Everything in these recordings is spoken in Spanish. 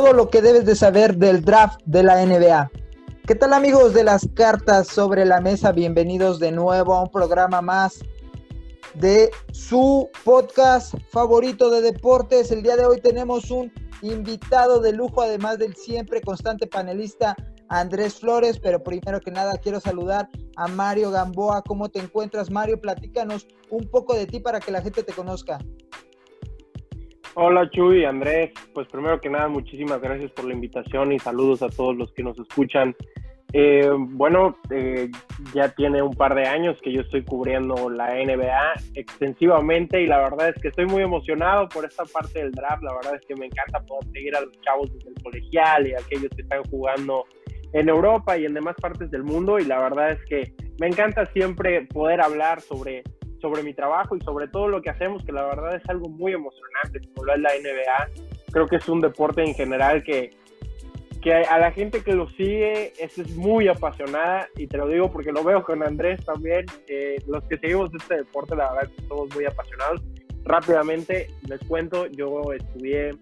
todo lo que debes de saber del draft de la NBA. ¿Qué tal amigos de las cartas sobre la mesa? Bienvenidos de nuevo a un programa más de su podcast favorito de deportes. El día de hoy tenemos un invitado de lujo, además del siempre constante panelista Andrés Flores, pero primero que nada quiero saludar a Mario Gamboa. ¿Cómo te encuentras, Mario? Platícanos un poco de ti para que la gente te conozca. Hola Chuy, Andrés, pues primero que nada muchísimas gracias por la invitación y saludos a todos los que nos escuchan. Eh, bueno, eh, ya tiene un par de años que yo estoy cubriendo la NBA extensivamente y la verdad es que estoy muy emocionado por esta parte del draft. La verdad es que me encanta poder seguir a los chavos desde el colegial y a aquellos que están jugando en Europa y en demás partes del mundo y la verdad es que me encanta siempre poder hablar sobre, sobre mi trabajo y sobre todo lo que hacemos, que la verdad es algo muy emocionante, como lo es la NBA. Creo que es un deporte en general que, que a la gente que lo sigue es, es muy apasionada y te lo digo porque lo veo con Andrés también. los que seguimos este deporte, la verdad somos muy apasionados. Rápidamente les cuento, yo estudié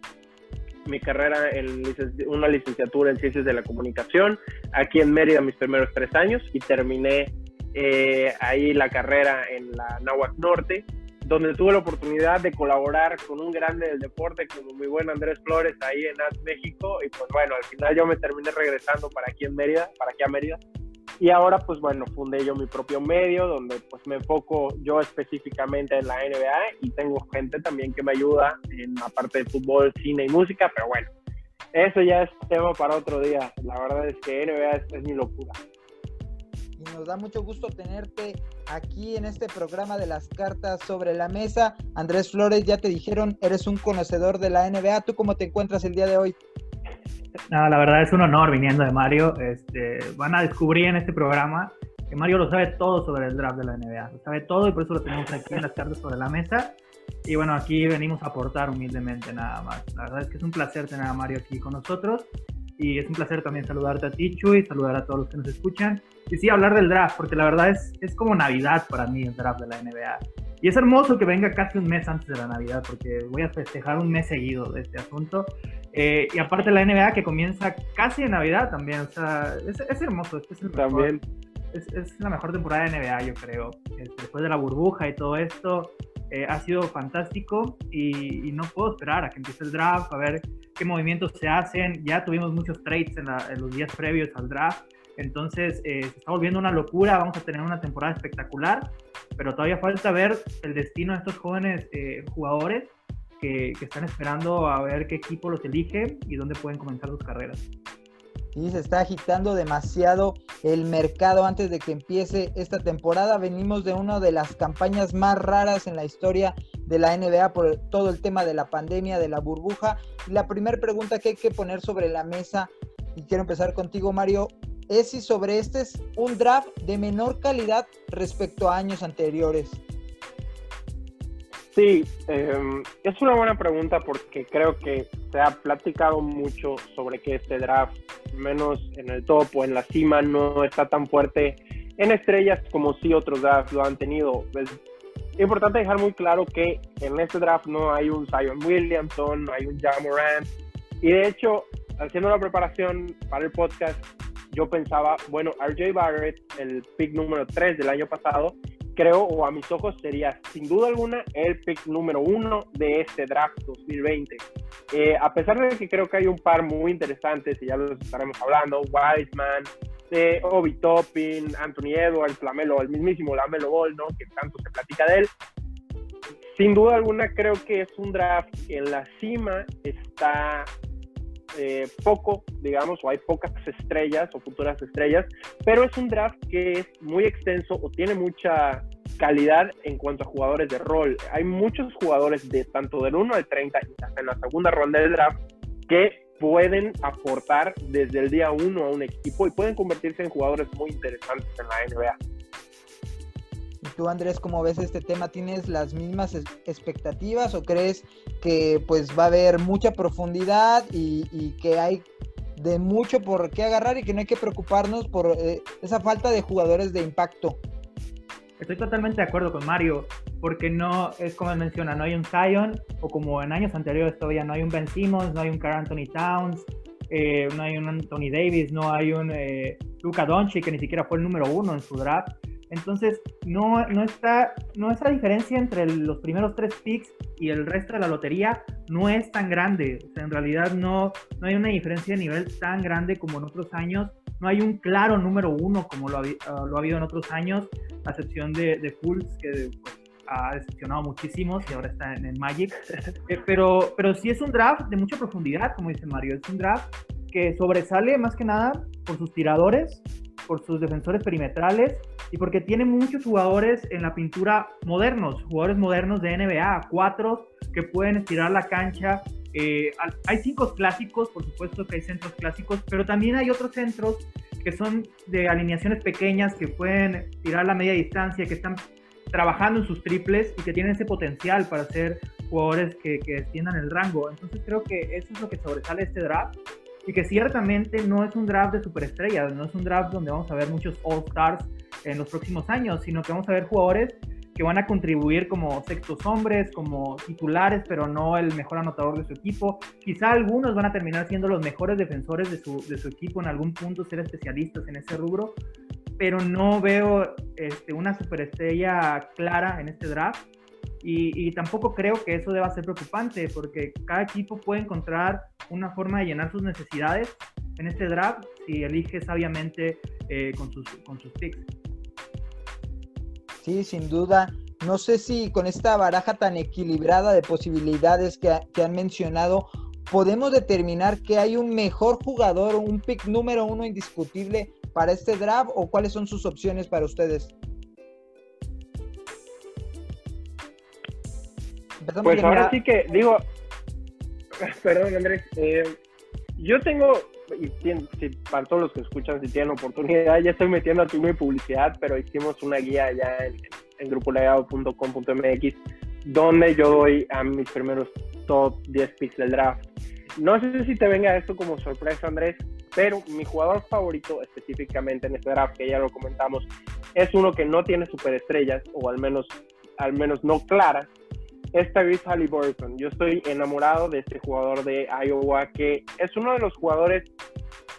mi carrera en una licenciatura en Ciencias de la Comunicación aquí en Mérida mis primeros tres años y terminé eh, ahí la carrera en la Nahuac Norte, donde tuve la oportunidad de colaborar con un grande del deporte como mi buen Andrés Flores ahí en AS México y pues bueno, al final yo me terminé regresando para aquí en Mérida, para aquí a Mérida y ahora, pues bueno, fundé yo mi propio medio donde pues me enfoco yo específicamente en la NBA y tengo gente también que me ayuda en la parte de fútbol, cine y música, pero bueno, eso ya es tema para otro día. La verdad es que NBA es, mi locura. Nos da mucho gusto tenerte aquí en este programa de las cartas sobre la mesa. Andrés Flores, ya te dijeron, eres un conocedor de la NBA. ¿Tú cómo te encuentras el día de hoy? No, la verdad es un honor viniendo de Mario. Este, van a descubrir en este programa que Mario lo sabe todo sobre el draft de la NBA. Lo sabe todo y por eso lo tenemos aquí en las cartas sobre la mesa. Y bueno, aquí venimos a aportar humildemente nada más. La verdad es que es un placer tener a Mario aquí con nosotros. Y es un placer también saludarte a ti, Chuy, saludar a todos los que nos escuchan. Y sí, hablar del draft, porque la verdad es, es como Navidad para mí el draft de la NBA. Y es hermoso que venga casi un mes antes de la Navidad, porque voy a festejar un mes seguido de este asunto. Eh, y aparte la NBA que comienza casi en Navidad también, o sea, es, hermoso. es, el también. Es, es, la mejor temporada de NBA, yo creo. Este, después de la burbuja y todo esto, eh, ha sido fantástico y, no puedo esperar a que empiece el draft, a ver qué movimientos se hacen. Ya tuvimos muchos trades en, en los días previos al draft. Entonces, eh, se está volviendo una locura, vamos a tener una temporada espectacular, pero todavía falta ver el destino de estos jóvenes eh, jugadores que, están esperando a ver qué equipo los elige y dónde pueden comenzar sus carreras. Sí, se está agitando demasiado el mercado antes de que empiece esta temporada. Venimos de una de las campañas más raras en la historia de la NBA por todo el tema de la pandemia, de la burbuja. Y la primera pregunta que hay que poner sobre la mesa, y quiero empezar contigo, Mario, es si sobre este es un draft de menor calidad respecto a años anteriores. Sí, em, es una buena pregunta porque creo que se ha platicado mucho sobre que este draft, menos en el top o en la cima, no está tan fuerte en estrellas como si otros drafts lo han tenido. Es importante dejar muy claro que en este draft no hay un Zion Williamson, no hay un John Morant. Y de hecho, haciendo la preparación para el podcast, yo pensaba, bueno, RJ Barrett, el pick número 3 del año pasado, creo, o a mis ojos, sería sin duda alguna el pick número uno de este draft 2020. Eh, a pesar de que creo que hay un par muy interesantes, y ya los estaremos hablando, Wiseman, de Obi Toppin, Anthony Edwards, Lamelo, el mismísimo Lamelo Ball, ¿no? Que tanto se platica de él. Sin duda alguna creo que es un draft que en la cima está eh, poco, digamos, o hay pocas estrellas o futuras estrellas, pero es un draft que es muy extenso o tiene mucha calidad en cuanto a jugadores de rol. Hay muchos jugadores de tanto del 1 al 30 y hasta en la segunda ronda del draft que pueden aportar desde el día 1 a un equipo y pueden convertirse en jugadores muy interesantes en la NBA. ¿Y tú, Andrés, cómo ves este tema? ¿Tienes las mismas expectativas o crees que pues va a haber mucha profundidad y, que hay de mucho por qué agarrar y que no hay que preocuparnos por eh, esa falta de jugadores de impacto? Estoy totalmente de acuerdo con Mario. porque no, es como menciona, no hay un Zion, o como en años anteriores todavía no hay un Ben Simmons, no hay un Carl Anthony Towns, eh, no hay un Anthony Davis, no hay un eh, Luca Doncic, que ni siquiera fue el número uno en su draft. Entonces, no, no está, no esa diferencia entre los primeros tres picks y el resto de la lotería no es tan grande. O sea, en realidad no, no hay una diferencia de nivel tan grande como en otros años. No hay un claro número uno como lo ha, ah, lo ha habido en otros años, a excepción de, de Fultz, que pues, ha decepcionado muchísimos y ahora está en el Magic. Eh, pero, pero sí es un draft de mucha profundidad, como dice Mario. Es un draft que sobresale más que nada por sus tiradores, por sus defensores perimetrales y porque tiene muchos jugadores en la pintura modernos, jugadores modernos de NBA, cuatro que pueden estirar la cancha. Eh, hay cinco clásicos, por supuesto que hay centros clásicos, pero también hay otros centros que son de alineaciones pequeñas, que pueden tirar la media distancia, que están trabajando en sus triples y que tienen ese potencial para ser jugadores que, que extiendan el rango. Entonces creo que eso es lo que sobresale este draft y que ciertamente no es un draft de superestrellas, no es un draft donde vamos a ver muchos All-Stars en los próximos años, sino que vamos a ver jugadores que van a contribuir como sextos hombres, como titulares, pero no el mejor anotador de su equipo. Quizá algunos van a terminar siendo los mejores defensores de su, de su equipo en algún punto, ser especialistas en ese rubro, pero no veo este, una superestrella clara en este draft. Y, tampoco creo que eso deba ser preocupante, porque cada equipo puede encontrar una forma de llenar sus necesidades en este draft si elige sabiamente eh, con, sus, con sus picks. Sí, sin duda. No sé si con esta baraja tan equilibrada de posibilidades que, que han mencionado, podemos determinar que hay un mejor jugador, un pick número uno indiscutible para este draft o cuáles son sus opciones para ustedes? Pues ahora sí que digo, perdón Andrés, eh, yo tengo, y para todos los que escuchan, si tienen oportunidad, ya estoy metiendo a tu mi publicidad, pero hicimos una guía ya en, en grupolegado.com.mx donde yo doy a mis primeros top 10 picks del draft. No sé si te venga esto como sorpresa, Andrés, pero mi jugador favorito específicamente en este draft, que ya lo comentamos, es uno que no tiene superestrellas, o al menos, al menos no claras, es Tyrese Halliburton. Yo estoy enamorado de este jugador de Iowa, que es uno de los jugadores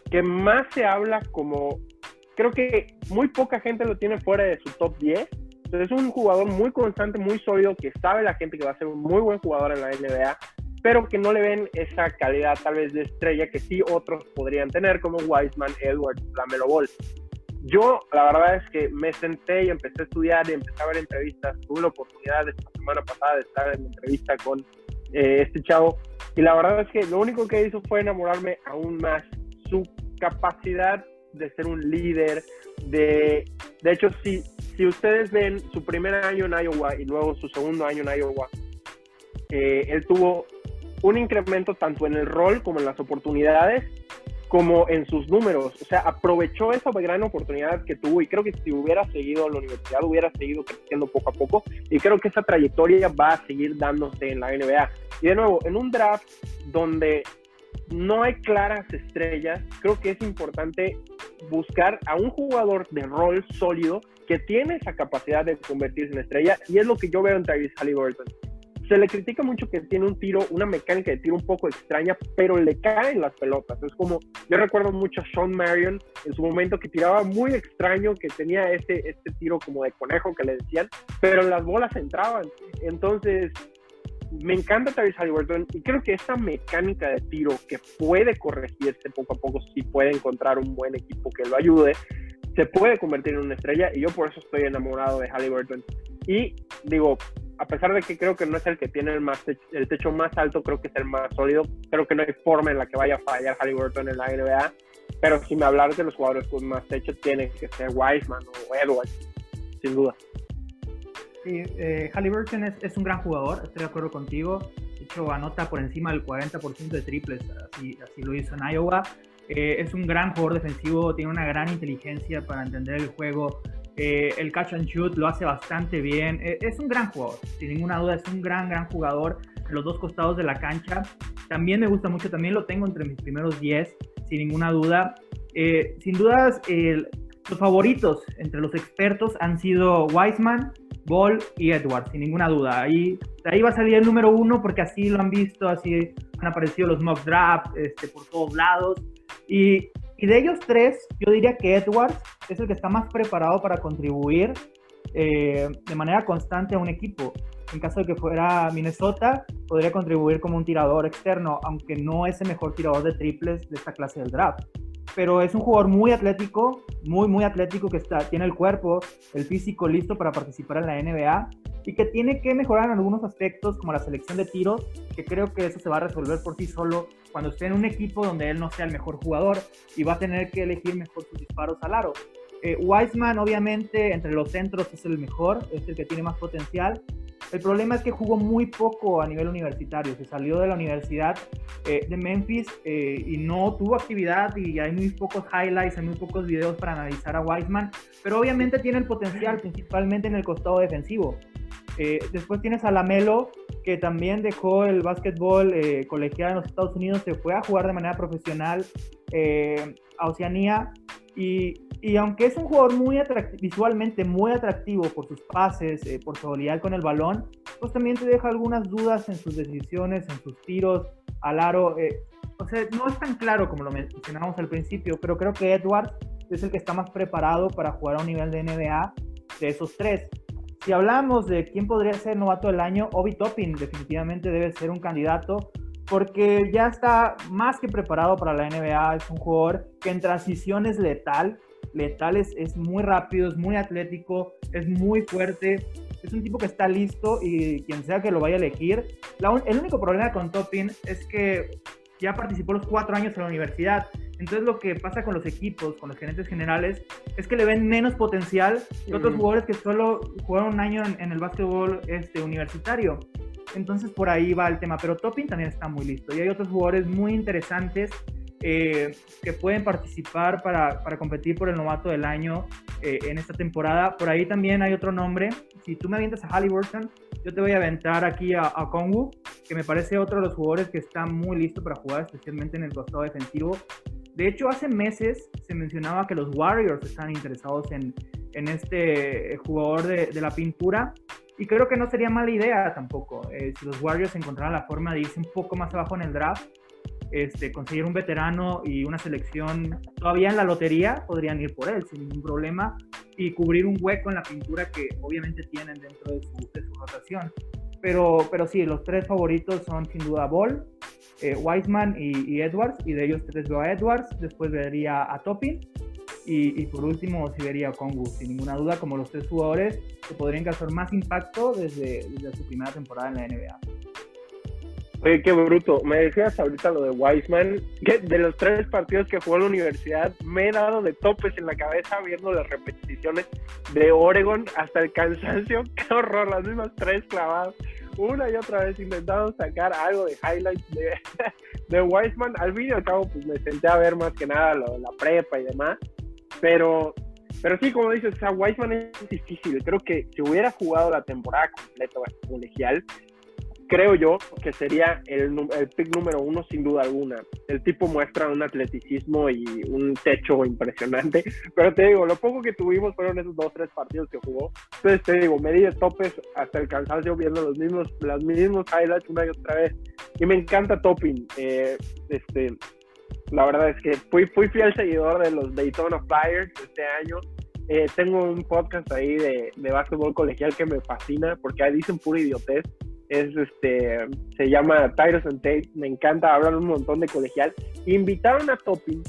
que más se habla como, creo que muy poca gente lo tiene fuera de su top 10. Entonces es un jugador muy constante, muy sólido, que sabe la gente que va a ser un muy buen jugador en la NBA pero que no le ven esa calidad tal vez de estrella que sí otros podrían tener, como Wiseman, Edwards, Lamelo Ball. Yo, la verdad es que me senté y empecé a estudiar y empecé a ver entrevistas. Tuve la oportunidad esta semana pasada de estar en entrevista con eh, este chavo y la verdad es que lo único que hizo fue enamorarme aún más. Su capacidad de ser un líder, de, de hecho, si, si ustedes ven su primer año en Iowa y luego su segundo año en Iowa, eh, él tuvo un incremento tanto en el rol como en las oportunidades, como en sus números. O sea, aprovechó esa gran oportunidad que tuvo y creo que si hubiera seguido en la universidad, hubiera seguido creciendo poco a poco y creo que esa trayectoria va a seguir dándose en la NBA. Y de nuevo, en un draft donde no hay claras estrellas, creo que es importante buscar a un jugador de rol sólido que tiene esa capacidad de convertirse en estrella y es lo que yo veo en Tyrese Halliburton se le critica mucho que tiene un tiro, una mecánica de tiro un poco extraña, pero le caen las pelotas. Es como, yo recuerdo mucho a Sean Marion en su momento que tiraba muy extraño, que tenía este, este tiro como de conejo que le decían, pero las bolas entraban. Entonces, me encanta Travis Halliburton y creo que esa mecánica de tiro que puede corregirse poco a poco si puede encontrar un buen equipo que lo ayude, se puede convertir en una estrella y yo por eso estoy enamorado de Halliburton. Y digo, a pesar de que creo que no es el que tiene el, más el techo más alto, creo que es el más sólido. Creo que no hay forma en la que vaya a fallar Halliburton en la NBA. Pero si me hablas de los jugadores con más techo, tiene que ser Wiseman o Edwards, sin duda. Sí, eh, Halliburton es, es, un gran jugador, estoy de acuerdo contigo. De hecho, anota por encima del 40% de triples, así, así lo hizo en Iowa. Eh, es un gran jugador defensivo, tiene una gran inteligencia para entender el juego, eh, el catch and shoot lo hace bastante bien. Eh, es un gran jugador, sin ninguna duda, es un gran, gran jugador los dos costados de la cancha. También me gusta mucho, también lo tengo entre mis primeros 10, sin ninguna duda. Eh, sin dudas, los favoritos entre los expertos han sido Wiseman, Ball y Edwards, sin ninguna duda. Ahí, ahí va a salir el número uno porque así lo han visto, así han aparecido los mock draft este, por todos lados. Y, de ellos tres, yo diría que Edwards es el que está más preparado para contribuir eh, de manera constante a un equipo. En caso de que fuera Minnesota, podría contribuir como un tirador externo, aunque no es el mejor tirador de triples de esta clase del draft pero es un jugador muy atlético, muy, muy atlético, que está, tiene el cuerpo, el físico listo para participar en la NBA y que tiene que mejorar en algunos aspectos, como la selección de tiros, que creo que eso se va a resolver por sí solo cuando esté en un equipo donde él no sea el mejor jugador y va a tener que elegir mejor sus disparos al aro. Eh, Wiseman, obviamente, entre los centros es el mejor, es el que tiene más potencial, el problema es que jugó muy poco a nivel universitario. Se salió de la universidad eh, de Memphis eh, y no tuvo actividad y hay muy pocos highlights, hay muy pocos videos para analizar a Wiseman. Pero obviamente tiene el potencial, principalmente en el costado defensivo. Eh, después tienes a Lamelo, que también dejó el básquetbol colegial en los Estados Unidos, se fue a jugar de manera profesional a Oceanía y, aunque es un jugador muy visualmente muy atractivo por sus pases, eh, por su habilidad con el balón, pues también te deja algunas dudas en sus decisiones, en sus tiros al aro. Eh, o sea, no es tan claro como lo mencionábamos al principio, pero creo que Edwards es el que está más preparado para jugar a un nivel de NBA de esos tres. Si hablamos de quién podría ser novato del año, Obi Toppin definitivamente debe ser un candidato porque ya está más que preparado para la NBA. Es un jugador que en transición es letal. Letal es, es muy rápido, es muy atlético, es muy fuerte. Es un tipo que está listo y quien sea que lo vaya a elegir. el único problema con Topin es que ya participó los cuatro años en la universidad. Entonces lo que pasa con los equipos, con los gerentes generales, es que le ven menos potencial que otros jugadores que solo jugaron un año en, en el básquetbol este, universitario. Entonces por ahí va el tema, pero Topping también está muy listo. Y hay otros jugadores muy interesantes eh, que pueden participar para, para, competir por el novato del año eh, en esta temporada. Por ahí también hay otro nombre. Si tú me avientas a Halliburton, yo te voy a aventar aquí a, a que me parece otro de los jugadores que está muy listo para jugar, especialmente en el costado defensivo. De hecho, hace meses se mencionaba que los Warriors están interesados en, en este jugador de, de la pintura y creo que no sería mala idea tampoco. Eh, si los Warriors encontraran la forma de irse un poco más abajo en el draft, este, conseguir un veterano y una selección todavía en la lotería, podrían ir por él sin ningún problema y cubrir un hueco en la pintura que obviamente tienen dentro de su, de su rotación. Pero, pero sí, los tres favoritos son sin duda Ball, eh, Wiseman y, y, Edwards, y de ellos tres veo a Edwards, después vería a Toppin y, por último, si vería a Kongu, sin ninguna duda, como los tres jugadores que podrían causar más impacto desde, su primera temporada en la NBA. Oye, qué bruto. Me decías ahorita lo de Wiseman, que de los tres partidos que jugó en la universidad, me he dado de topes en la cabeza viendo las repeticiones de Oregon hasta el cansancio. Qué horror, las mismas tres clavadas. Una y otra vez intentando sacar algo de highlights de, de Wiseman. Al fin y al cabo, pues me senté a ver más que nada lo, la prepa y demás. Pero, pero sí, como dices, o sea, Wiseman es difícil. Creo que si hubiera jugado la temporada completa colegial, creo yo que sería el, el, pick número uno sin duda alguna. El tipo muestra un atleticismo y un techo impresionante, pero te digo, lo poco que tuvimos fueron esos dos, tres partidos que jugó. Entonces te digo, me di de topes hasta el cansancio viendo los mismos, los mismos highlights una y otra vez. Y me encanta Topping. Eh, este, la verdad es que fui, fui fiel seguidor de los Daytona Flyers este año. Eh, tengo un podcast ahí de, de básquetbol colegial que me fascina porque ahí dicen pura idiotez. Es este, se llama Tyrus and Tate. Me encanta, hablar un montón de colegial. Invitaron a Topping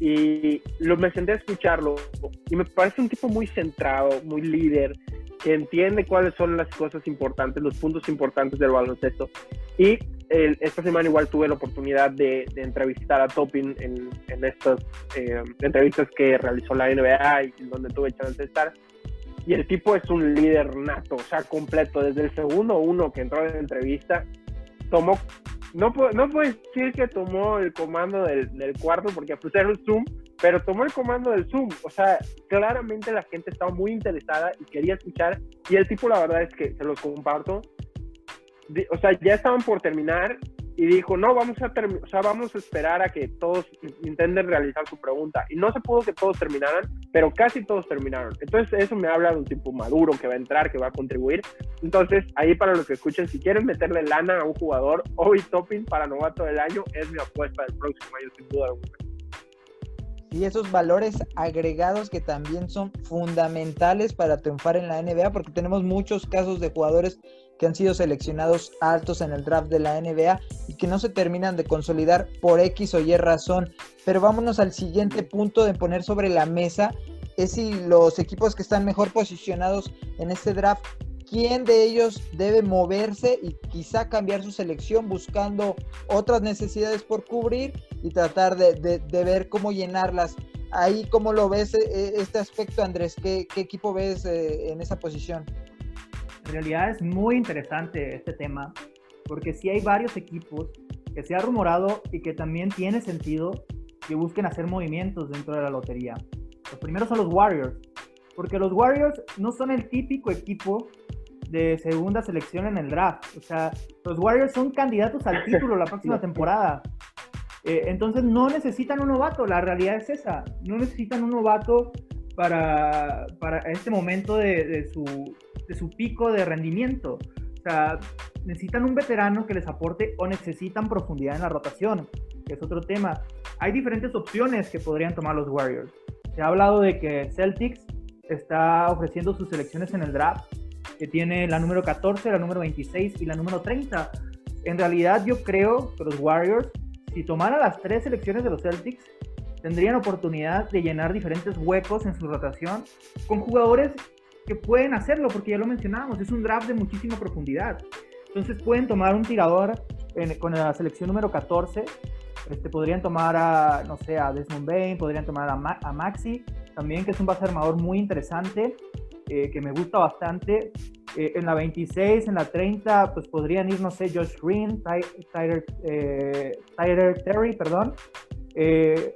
y lo, me senté a escucharlo. Y me parece un tipo muy centrado, muy líder, que entiende cuáles son las cosas importantes, los puntos importantes del baloncesto. Y esta semana igual tuve la oportunidad de, entrevistar a Topin en, estas eh, entrevistas que realizó la NBA y donde tuve chance de estar. Y el tipo es un líder nato, o sea, completo. Desde el segundo uno que entró en la entrevista, tomó, no, no puedo decir que tomó el comando del, cuarto porque era un Zoom, pero tomó el comando del Zoom. O sea, claramente la gente estaba muy interesada y quería escuchar. Y el tipo, la verdad es que se los comparto, o sea, ya estaban por terminar y dijo, no, vamos a, o sea, vamos a esperar a que todos intenten realizar su pregunta. Y no se pudo que todos terminaran, pero casi todos terminaron. Entonces eso me habla de un tipo maduro que va a entrar, que va a contribuir. Entonces ahí para los que escuchen, si quieren meterle lana a un jugador, Obi Topping para novato del año es mi apuesta del próximo año sin duda alguna y esos valores agregados que también son fundamentales para triunfar en la NBA, porque tenemos muchos casos de jugadores que han sido seleccionados altos en el draft de la NBA y que no se terminan de consolidar por X o Y razón. Pero vámonos al siguiente punto de poner sobre la mesa, es si los equipos que están mejor posicionados en este draft quién de ellos debe moverse y quizá cambiar su selección buscando otras necesidades por cubrir y tratar de, ver cómo llenarlas. Ahí, ¿cómo lo ves eh, este aspecto, Andrés? ¿Qué, equipo ves eh, en esa posición? En realidad es muy interesante este tema, porque sí hay varios equipos que se ha rumorado y que también tiene sentido que busquen hacer movimientos dentro de la lotería. Los primeros son los Warriors, porque los Warriors no son el típico equipo de segunda selección en el draft. O sea, los Warriors son candidatos al título la próxima temporada. Eh, entonces no necesitan un novato, la realidad es esa. No necesitan un novato para, para este momento de, de, su, de su pico de rendimiento. O sea, necesitan un veterano que les aporte o necesitan profundidad en la rotación, que es otro tema. Hay diferentes opciones que podrían tomar los Warriors. Se ha hablado de que Celtics está ofreciendo sus selecciones en el draft que tiene la número 14, la número 26 y la número 30. En realidad yo creo que los Warriors, si tomaran las tres selecciones de los Celtics, tendrían oportunidad de llenar diferentes huecos en su rotación con jugadores que pueden hacerlo, porque ya lo mencionábamos, es un draft de muchísima profundidad. Entonces pueden tomar un tirador con la selección número 14, este, podrían tomar a, no sé, a Desmond Bain, podrían tomar a, a Maxi, también que es un base armador muy interesante. Eh, que me gusta bastante. Eh, en la 26, en la 30, pues podrían ir, no sé, Josh Green, Tyler, eh, Terry, perdón. Eh,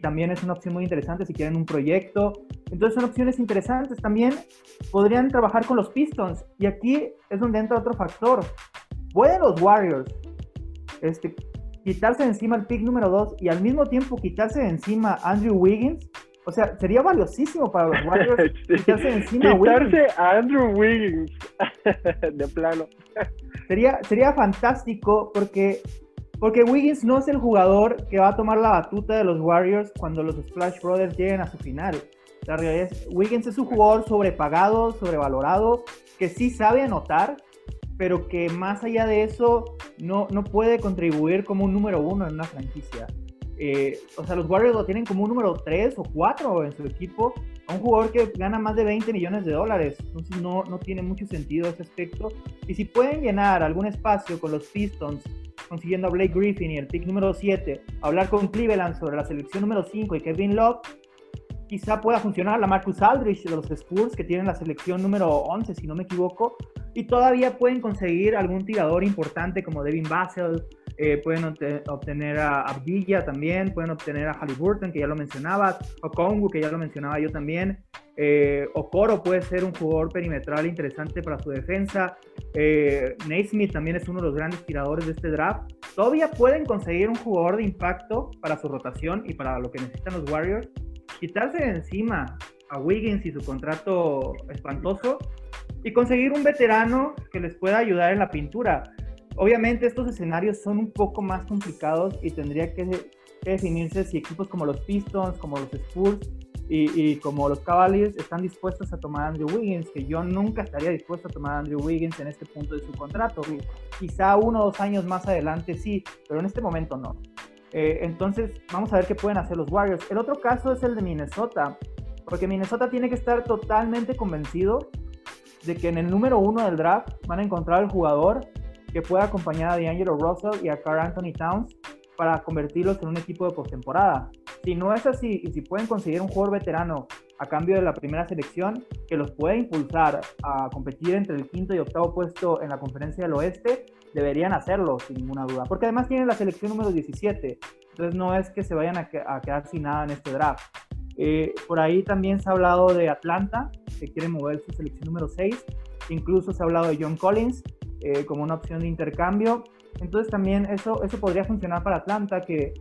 también es una opción muy interesante si quieren un proyecto. Entonces son opciones interesantes. También podrían trabajar con los Pistons. Y aquí es donde entra otro factor. Pueden los Warriors este, quitarse de encima el pick número 2 y al mismo tiempo quitarse de encima Andrew Wiggins o sea, sería valiosísimo para los Warriors quitarse encima quitarse a Andrew Wiggins de plano. sería, sería fantástico porque, porque Wiggins no es el jugador que va a tomar la batuta de los Warriors cuando los Splash Brothers lleguen a su final. La realidad es, Wiggins es un jugador sobrepagado, sobrevalorado, que sí sabe anotar, pero que más allá de eso no, no puede contribuir como un número uno en una franquicia. Eh, o sea, los Warriors lo tienen como un número 3 o 4 en su equipo, a un jugador que gana más de 20 millones de dólares. Entonces no, no tiene mucho sentido ese aspecto. Y si pueden llenar algún espacio con los Pistons, consiguiendo a Blake Griffin y el pick número 7, hablar con Cleveland sobre la selección número 5 y Kevin Love, quizá pueda funcionar la Marcus Aldridge de los Spurs, que tienen la selección número 11, si no me equivoco, y todavía pueden conseguir algún tirador importante como Devin Vassell, eh, pueden obtener a Abdilla también, pueden obtener a Halliburton, que ya lo mencionabas, o Kongu, que ya lo mencionaba yo también, eh, Okoro puede ser un jugador perimetral interesante para su defensa, eh, Naismith también es uno de los grandes tiradores de este draft, todavía pueden conseguir un jugador de impacto para su rotación y para lo que necesitan los Warriors, quitarse de encima a Wiggins y su contrato espantoso y conseguir un veterano que les pueda ayudar en la pintura. Obviamente estos escenarios son un poco más complicados y tendría que, definirse si equipos como los Pistons, como los Spurs y, como los Cavaliers están dispuestos a tomar a Andrew Wiggins, que yo nunca estaría dispuesto a tomar a Andrew Wiggins en este punto de su contrato. Quizá uno o dos años más adelante sí, pero en este momento no. Eh, entonces vamos a ver qué pueden hacer los Warriors. El otro caso es el de Minnesota, porque Minnesota tiene que estar totalmente convencido de que en el número uno del draft van a encontrar el jugador que pueda acompañar a D'Angelo Russell y a Carl Anthony Towns para convertirlos en un equipo de postemporada. Si no es así, y si pueden conseguir un jugador veterano a cambio de la primera selección, que los pueda impulsar a competir entre el quinto y octavo puesto en la conferencia del oeste, deberían hacerlo sin ninguna duda. Porque además tienen la selección número 17, entonces no es que se vayan a, quedar sin nada en este draft. Eh, por ahí también se ha hablado de Atlanta, que quiere mover su selección número 6. Incluso se ha hablado de John Collins, eh, como una opción de intercambio. Entonces también eso, eso podría funcionar para Atlanta, que,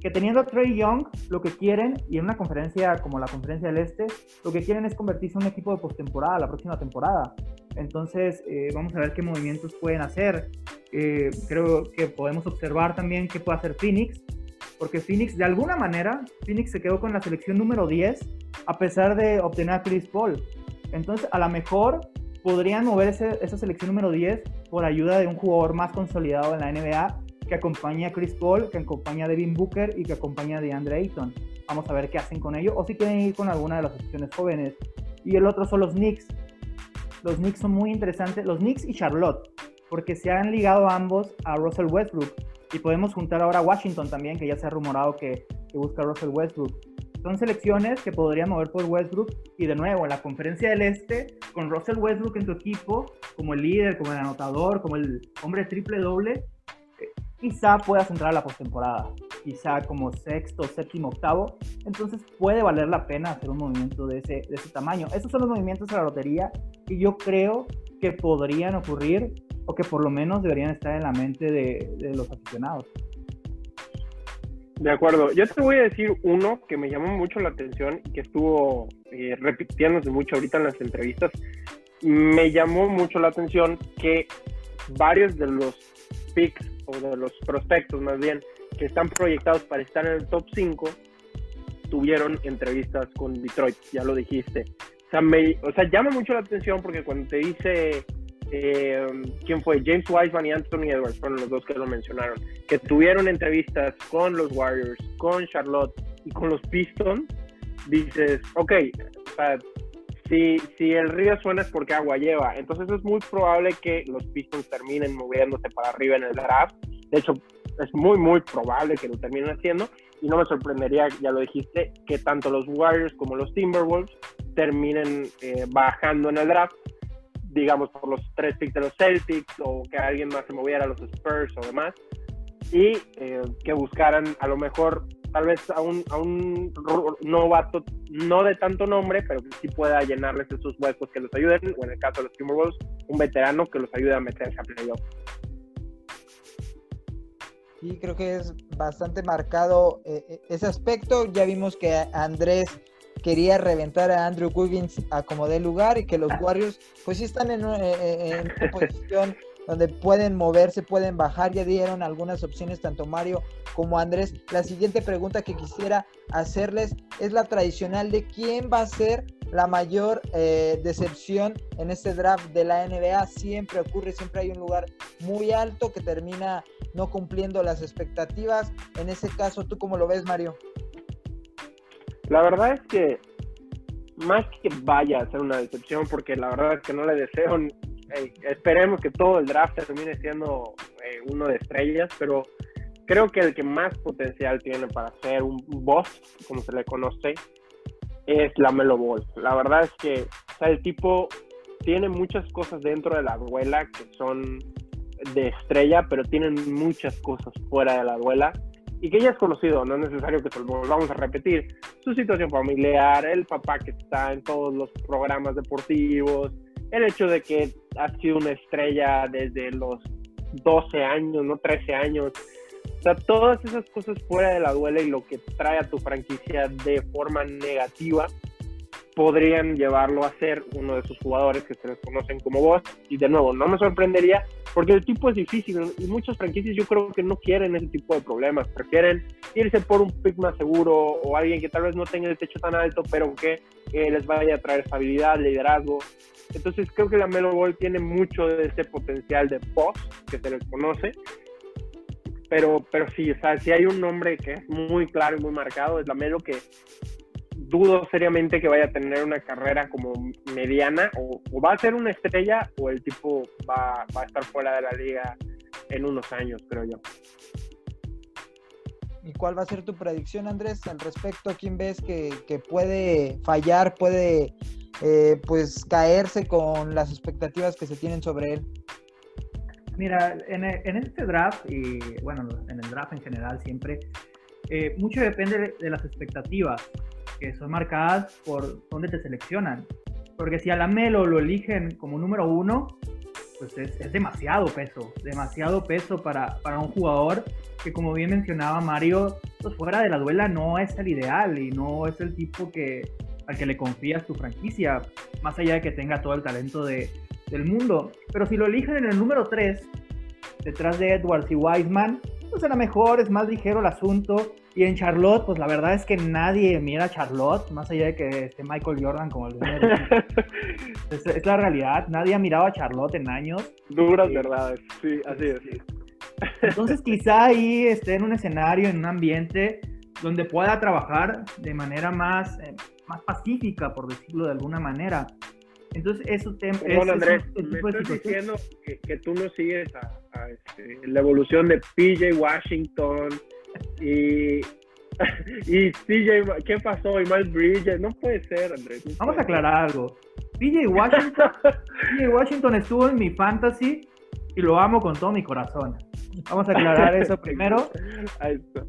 que teniendo a Trey Young, lo que quieren, y en una conferencia como la conferencia del Este, lo que quieren es convertirse en un equipo de postemporada la próxima temporada. Entonces, eh, vamos a ver qué movimientos pueden hacer. Eh, creo que podemos observar también qué puede hacer Phoenix, porque Phoenix, de alguna manera, Phoenix se quedó con la selección número 10 a pesar de obtener a Chris Paul. Entonces, a lo mejor podrían mover esa selección número 10 por ayuda de un jugador más consolidado en la NBA que acompaña a Chris Paul, que acompaña a Devin Booker y que acompaña a DeAndre Ayton. Vamos a ver qué hacen con ello o si quieren ir con alguna de las opciones jóvenes. Y el otro son los Knicks. Los Knicks son muy interesantes. Los Knicks y Charlotte, porque se han ligado ambos a Russell Westbrook. Y podemos juntar ahora a Washington también, que ya se ha rumorado que, que busca a Russell Westbrook. Son selecciones que podrían mover por Westbrook y de nuevo la conferencia del Este, con Russell Westbrook en tu equipo, como el líder, como el anotador, como el hombre triple doble, quizá puedas entrar a la postemporada, quizá como sexto, séptimo, octavo, entonces puede valer la pena hacer un movimiento de ese, de ese tamaño. Esos son los movimientos de la lotería que yo creo que podrían ocurrir o que por lo menos deberían estar en la mente de, de los aficionados. De acuerdo, yo te voy a decir uno que me llamó mucho la atención y que estuvo eh, repitiéndose mucho ahorita en las entrevistas. Me llamó mucho la atención que varios de los picks o de los prospectos más bien, que están proyectados para estar en el top 5, tuvieron entrevistas con Detroit, ya lo dijiste. O sea, me, o sea llama mucho la atención porque cuando te dice eh, quién fue, James Wiseman y Anthony Edwards, fueron los dos que lo mencionaron, que tuvieron entrevistas con los Warriors, con Charlotte y con los Pistons, dices, ok, si, si el río suena es porque agua lleva. Entonces es muy probable que los Pistons terminen moviéndose para arriba en el draft. De hecho, es muy, muy probable que lo terminen haciendo. Y no me sorprendería, ya lo dijiste, que tanto los Warriors como los Timberwolves terminen eh, bajando en el draft, digamos por los tres picks de los Celtics o que alguien más se moviera a los Spurs o demás. Y eh, que buscaran a lo mejor tal vez a un, a un novato no de tanto nombre, pero que sí pueda llenarles esos huecos que los ayuden, o en el caso de los Timberwolves, un veterano que los ayude a meterse a playoff. Sí, creo que es bastante marcado eh, eh, ese aspecto. Ya vimos que Andrés quería reventar a Andrew Wiggins a como de lugar y que los Warriors pues sí están en, eh, en una posición donde pueden moverse, pueden bajar. Ya dieron algunas opciones tanto Mario como Andrés. La siguiente pregunta que quisiera hacerles es la tradicional de quién va a ser la mayor eh, decepción en este draft de la NBA. Siempre ocurre, siempre hay un lugar muy alto que termina no cumpliendo las expectativas. En ese caso, ¿tú cómo lo ves, Mario? La verdad es que más que vaya a ser una decepción, porque la verdad es que no le deseo esperemos que todo el draft termine siendo eh, uno de estrellas, pero creo que el que más potencial tiene para ser un boss, como se le conoce, es la Melo Ball. La verdad es que el tipo tiene muchas cosas dentro de la duela que son de estrella, pero tienen muchas cosas fuera de la duela y que ya es conocido, no es necesario que lo volvamos a repetir. Su situación familiar, el papá que está en todos los programas deportivos, el hecho de que ha sido una estrella desde los 12 años, no 13 años. O sea, todas esas cosas fuera de la duela y lo que trae a tu franquicia de forma negativa podrían llevarlo a ser uno de esos jugadores que se les conocen como vos. Y de nuevo, no me sorprendería porque el tipo es difícil y muchas franquicias yo creo que no quieren ese tipo de problemas. Prefieren irse por un pick más seguro o alguien que tal vez no tenga el techo tan alto, pero que eh, les vaya a traer estabilidad, liderazgo. Entonces creo que la Melo Ball tiene mucho de ese potencial de post que se les conoce. Pero, pero sí, o sea, si hay un nombre que es muy claro y muy marcado, es la Melo que dudo seriamente que vaya a tener una carrera como mediana o, va a ser una estrella o el tipo va, va, a estar fuera de la liga en unos años, creo yo. ¿Y cuál va a ser tu predicción, Andrés, al respecto? ¿Quién ves que, que puede fallar, puede eh, pues caerse con las expectativas que se tienen sobre él? Mira, en, en este draft y bueno, en el draft en general siempre, eh, mucho depende de, las expectativas que son marcadas por dónde te seleccionan. Porque si a la Melo lo eligen como número uno, pues es, demasiado peso, demasiado peso para, para, un jugador que como bien mencionaba Mario, pues fuera de la duela no es el ideal y no es el tipo que, al que le confías tu franquicia, más allá de que tenga todo el talento de, del mundo. Pero si lo eligen en el número 3, detrás de Edwards y Wiseman, pues era mejor, es más ligero el asunto. Y en Charlotte, pues la verdad es que nadie mira a Charlotte, más allá de que esté Michael Jordan como el es, es la realidad, nadie ha mirado a Charlotte en años. Duras verdades, sí, así es. Entonces quizá ahí esté en un escenario, en un ambiente donde pueda trabajar de manera más, eh, más pacífica, por decirlo de alguna manera. Entonces, eso te, bueno, Andrés, me estás diciendo que, que, tú no sigues a, este, la evolución de PJ Washington y, y CJ, ¿qué pasó? Y Miles Bridges, no puede ser, Andrés. Vamos a aclarar algo. PJ Washington, PJ Washington estuvo en mi fantasy y lo amo con todo mi corazón. Vamos a aclarar eso primero. Ahí está.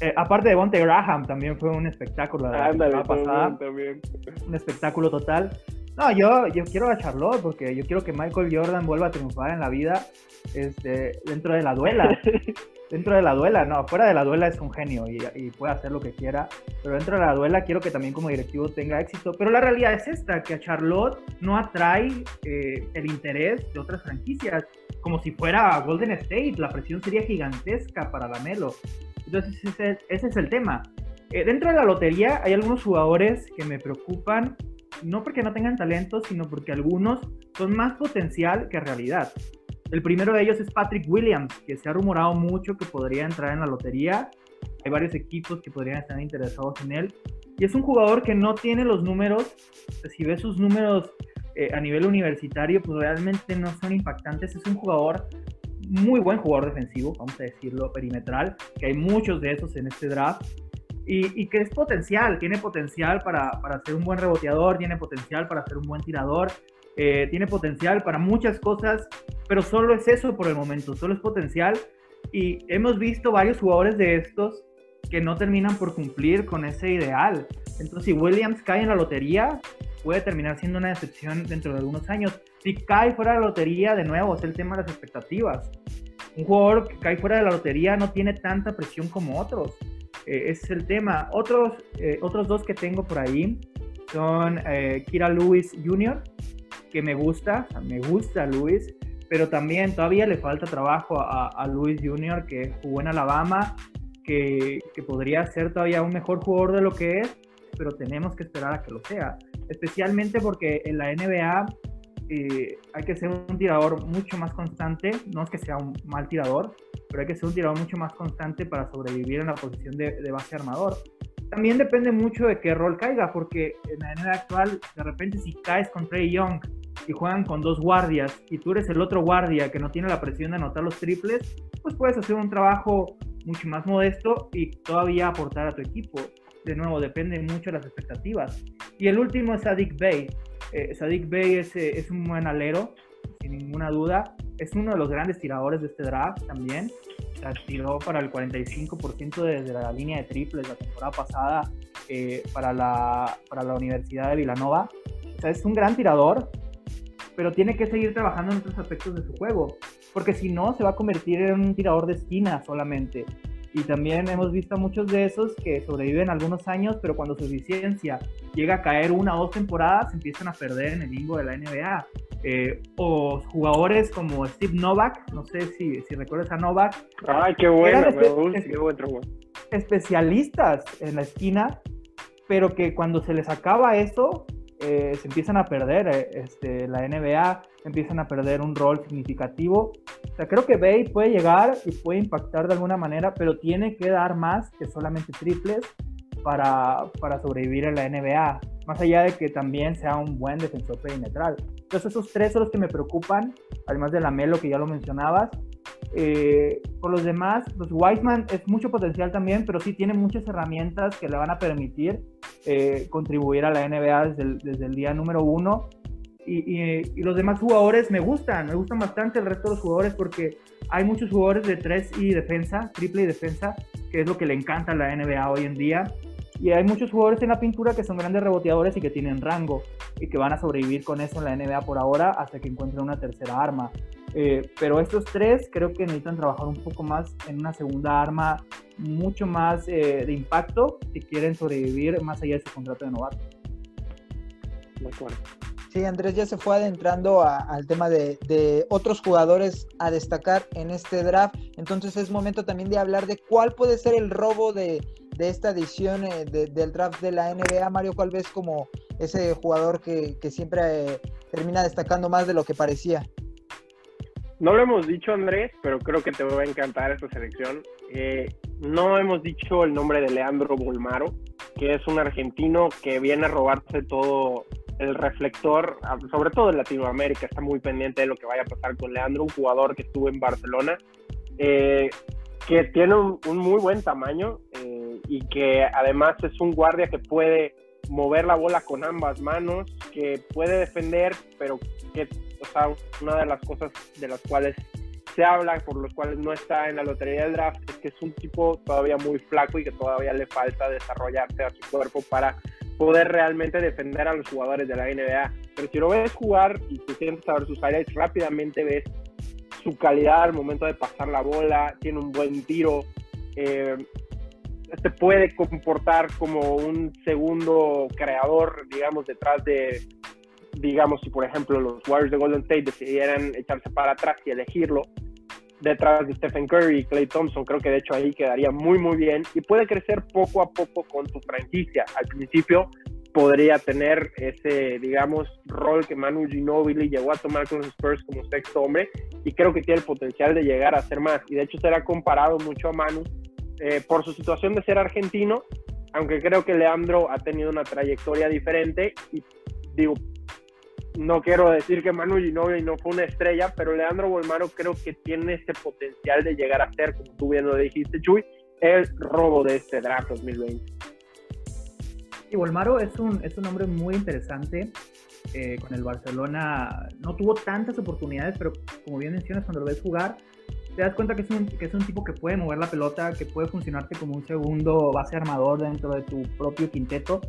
Eh, aparte de Bonte Graham, también fue un espectáculo la Ándale, pasada. También. Un espectáculo total. No, yo, yo quiero a Charlotte porque yo quiero que Michael Jordan vuelva a triunfar en la vida este, dentro de la duela. dentro de la duela, no, fuera de la duela es un genio y, puede hacer lo que quiera, pero dentro de la duela quiero que también como directivo tenga éxito. Pero la realidad es esta, que a Charlotte no atrae eh, el interés de otras franquicias, como si fuera Golden State, la presión sería gigantesca para la Melo. Entonces ese, es el tema. Eh, dentro de la lotería hay algunos jugadores que me preocupan no porque no tengan talento, sino porque algunos son más potencial que realidad. El primero de ellos es Patrick Williams, que se ha rumorado mucho que podría entrar en la lotería. Hay varios equipos que podrían estar interesados en él. Y es un jugador que no tiene los números, si ves sus números eh, a nivel universitario, pues realmente no son impactantes. Es un jugador, muy buen jugador defensivo, vamos a decirlo, perimetral, que hay muchos de esos en este draft y, que es potencial, tiene potencial para, para, ser un buen reboteador, tiene potencial para ser un buen tirador, eh, tiene potencial para muchas cosas, pero solo es eso por el momento, solo es potencial. Y hemos visto varios jugadores de estos que no terminan por cumplir con ese ideal. Entonces, si Williams cae en la lotería, puede terminar siendo una decepción dentro de algunos años. Si cae fuera de la lotería, de nuevo, es el tema de las expectativas. Un jugador que cae fuera de la lotería no tiene tanta presión como otros. Eh, ese es el tema. Otros, eh, otros dos que tengo por ahí son eh, Kira Lewis Jr., que me gusta, me gusta Lewis, pero también todavía le falta trabajo a, a Lewis Jr., que jugó en Alabama, que, que, podría ser todavía un mejor jugador de lo que es, pero tenemos que esperar a que lo sea. Especialmente porque en la NBA hay que ser un tirador mucho más constante, no es que sea un mal tirador, pero hay que ser un tirador mucho más constante para sobrevivir en la posición de, base armador. También depende mucho de qué rol caiga, porque en la NBA actual, de repente si caes con Trey Young y juegan con dos guardias y tú eres el otro guardia que no tiene la presión de anotar los triples, pues puedes hacer un trabajo mucho más modesto y todavía aportar a tu equipo. De nuevo, depende mucho de las expectativas. Y el último es Sadik Bey. Eh, Sadik Bey es, eh, es un buen alero, sin ninguna duda. Es uno de los grandes tiradores de este draft también. tiró para el 45% desde la línea de triples la temporada pasada eh, para, la, para la Universidad de Villanova. O sea, es un gran tirador, pero tiene que seguir trabajando en otros aspectos de su juego, porque si no, se va a convertir en un tirador de esquina solamente. Y también hemos visto muchos de esos que sobreviven algunos años, pero cuando su eficiencia llega a caer una o dos temporadas, empiezan a perder en el limbo de la NBA. Eh, o jugadores como Steve Novak, no sé si, si recuerdas a Novak. Ay, qué bueno, qué Especialistas en la esquina, pero que cuando se les acaba eso, eh, se empiezan a perder eh, este, la NBA, empiezan a perder un rol significativo. O sea, creo que Bay puede llegar y puede impactar de alguna manera, pero tiene que dar más que solamente triples para, para sobrevivir en la NBA, más allá de que también sea un buen defensor perimetral. Entonces esos tres son los que me preocupan, además de la Melo que ya lo mencionabas. Eh, por los demás, pues Wiseman es mucho potencial también, pero sí tiene muchas herramientas que le van a permitir eh, contribuir a la NBA desde el, desde el día número uno. Y, y, los demás jugadores me gustan, me gustan bastante el resto de los jugadores porque hay muchos jugadores de tres y defensa, triple y defensa, que es lo que le encanta a la NBA hoy en día. Y hay muchos jugadores en la pintura que son grandes reboteadores y que tienen rango y que van a sobrevivir con eso en la NBA por ahora hasta que encuentren una tercera arma. Eh, pero estos tres creo que necesitan trabajar un poco más en una segunda arma mucho más eh, de impacto si quieren sobrevivir más allá de su contrato de novato. De acuerdo. Sí, Andrés ya se fue adentrando al tema de, otros jugadores a destacar en este draft. Entonces es momento también de hablar de cuál puede ser el robo de, esta edición eh, del draft de la NBA. Mario, ¿cuál ves como ese jugador que, siempre eh, termina destacando más de lo que parecía? No lo hemos dicho, Andrés, pero creo que te va a encantar esta selección. Eh, no hemos dicho el nombre de Leandro Bolmaro, que es un argentino que viene a robarse todo el reflector, sobre todo en Latinoamérica, está muy pendiente de lo que vaya a pasar con Leandro, un jugador que estuvo en Barcelona, eh, que tiene un, muy buen tamaño eh, y que además es un guardia que puede mover la bola con ambas manos, que puede defender, pero que, o sea, una de las cosas de las cuales se habla, por los cuales no está en la lotería del draft, es que es un tipo todavía muy flaco y que todavía le falta desarrollarse a su cuerpo para poder realmente defender a los jugadores de la NBA. Pero si lo ves jugar y te sientes a ver sus highlights, rápidamente ves su calidad al momento de pasar la bola, tiene un buen tiro, eh, se puede comportar como un segundo creador, digamos, detrás de, digamos, si por ejemplo los Warriors de Golden State decidieran echarse para atrás y elegirlo, detrás de Stephen Curry y Clay Thompson. Creo que de hecho ahí quedaría muy, muy bien y puede crecer poco a poco con tu franquicia. Al principio podría tener ese, digamos, rol que Manu Ginobili llegó a tomar con los Spurs como sexto hombre y creo que tiene el potencial de llegar a ser más. Y de hecho será comparado mucho a Manu eh, por su situación de ser argentino, aunque creo que Leandro ha tenido una trayectoria diferente y digo, no quiero decir que Manu Ginobili no fue una estrella, pero Leandro Bolmaro creo que tiene ese potencial de llegar a ser, como tú bien lo dijiste, Chuy, el robo de este draft 2020. Y Bolmaro es un, es un hombre muy interesante. Eh, con el Barcelona no tuvo tantas oportunidades, pero como bien mencionas, cuando lo ves jugar, te das cuenta que es, un, que es un tipo que puede mover la pelota, que puede funcionarte como un segundo base armador dentro de tu propio quinteto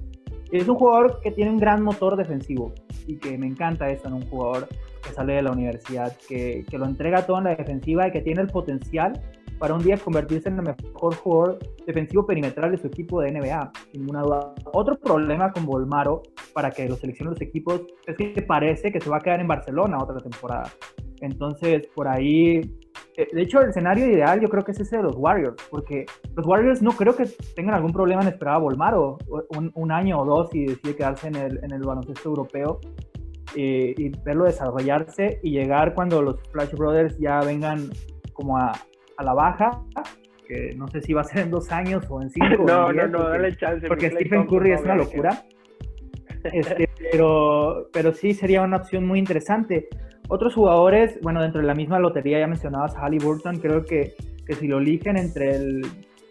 es un jugador que tiene un gran motor defensivo y que me encanta eso en un jugador que sale de la universidad, que, que lo entrega todo en la defensiva y que tiene el potencial para un día convertirse en el mejor jugador defensivo perimetral de su equipo de NBA, sin ninguna duda. Otro problema con Volmaro para que lo seleccionen los equipos es que parece que se va a quedar en Barcelona otra temporada. Entonces, por ahí de hecho, el escenario ideal yo creo que es ese de los Warriors, porque los Warriors no creo que tengan algún problema en esperar a Volmaro un, un año o dos y decide quedarse en el, en el baloncesto europeo eh, y verlo desarrollarse y llegar cuando los Flash Brothers ya vengan como a, a, la baja, que no sé si va a ser en dos años o en cinco. no, no, no, dale chance. Porque Stephen Curry es una locura. Este, pero, pero sí sería una opción muy interesante. Otros jugadores, bueno, dentro de la misma lotería ya mencionabas a Burton, creo que, que si lo eligen entre el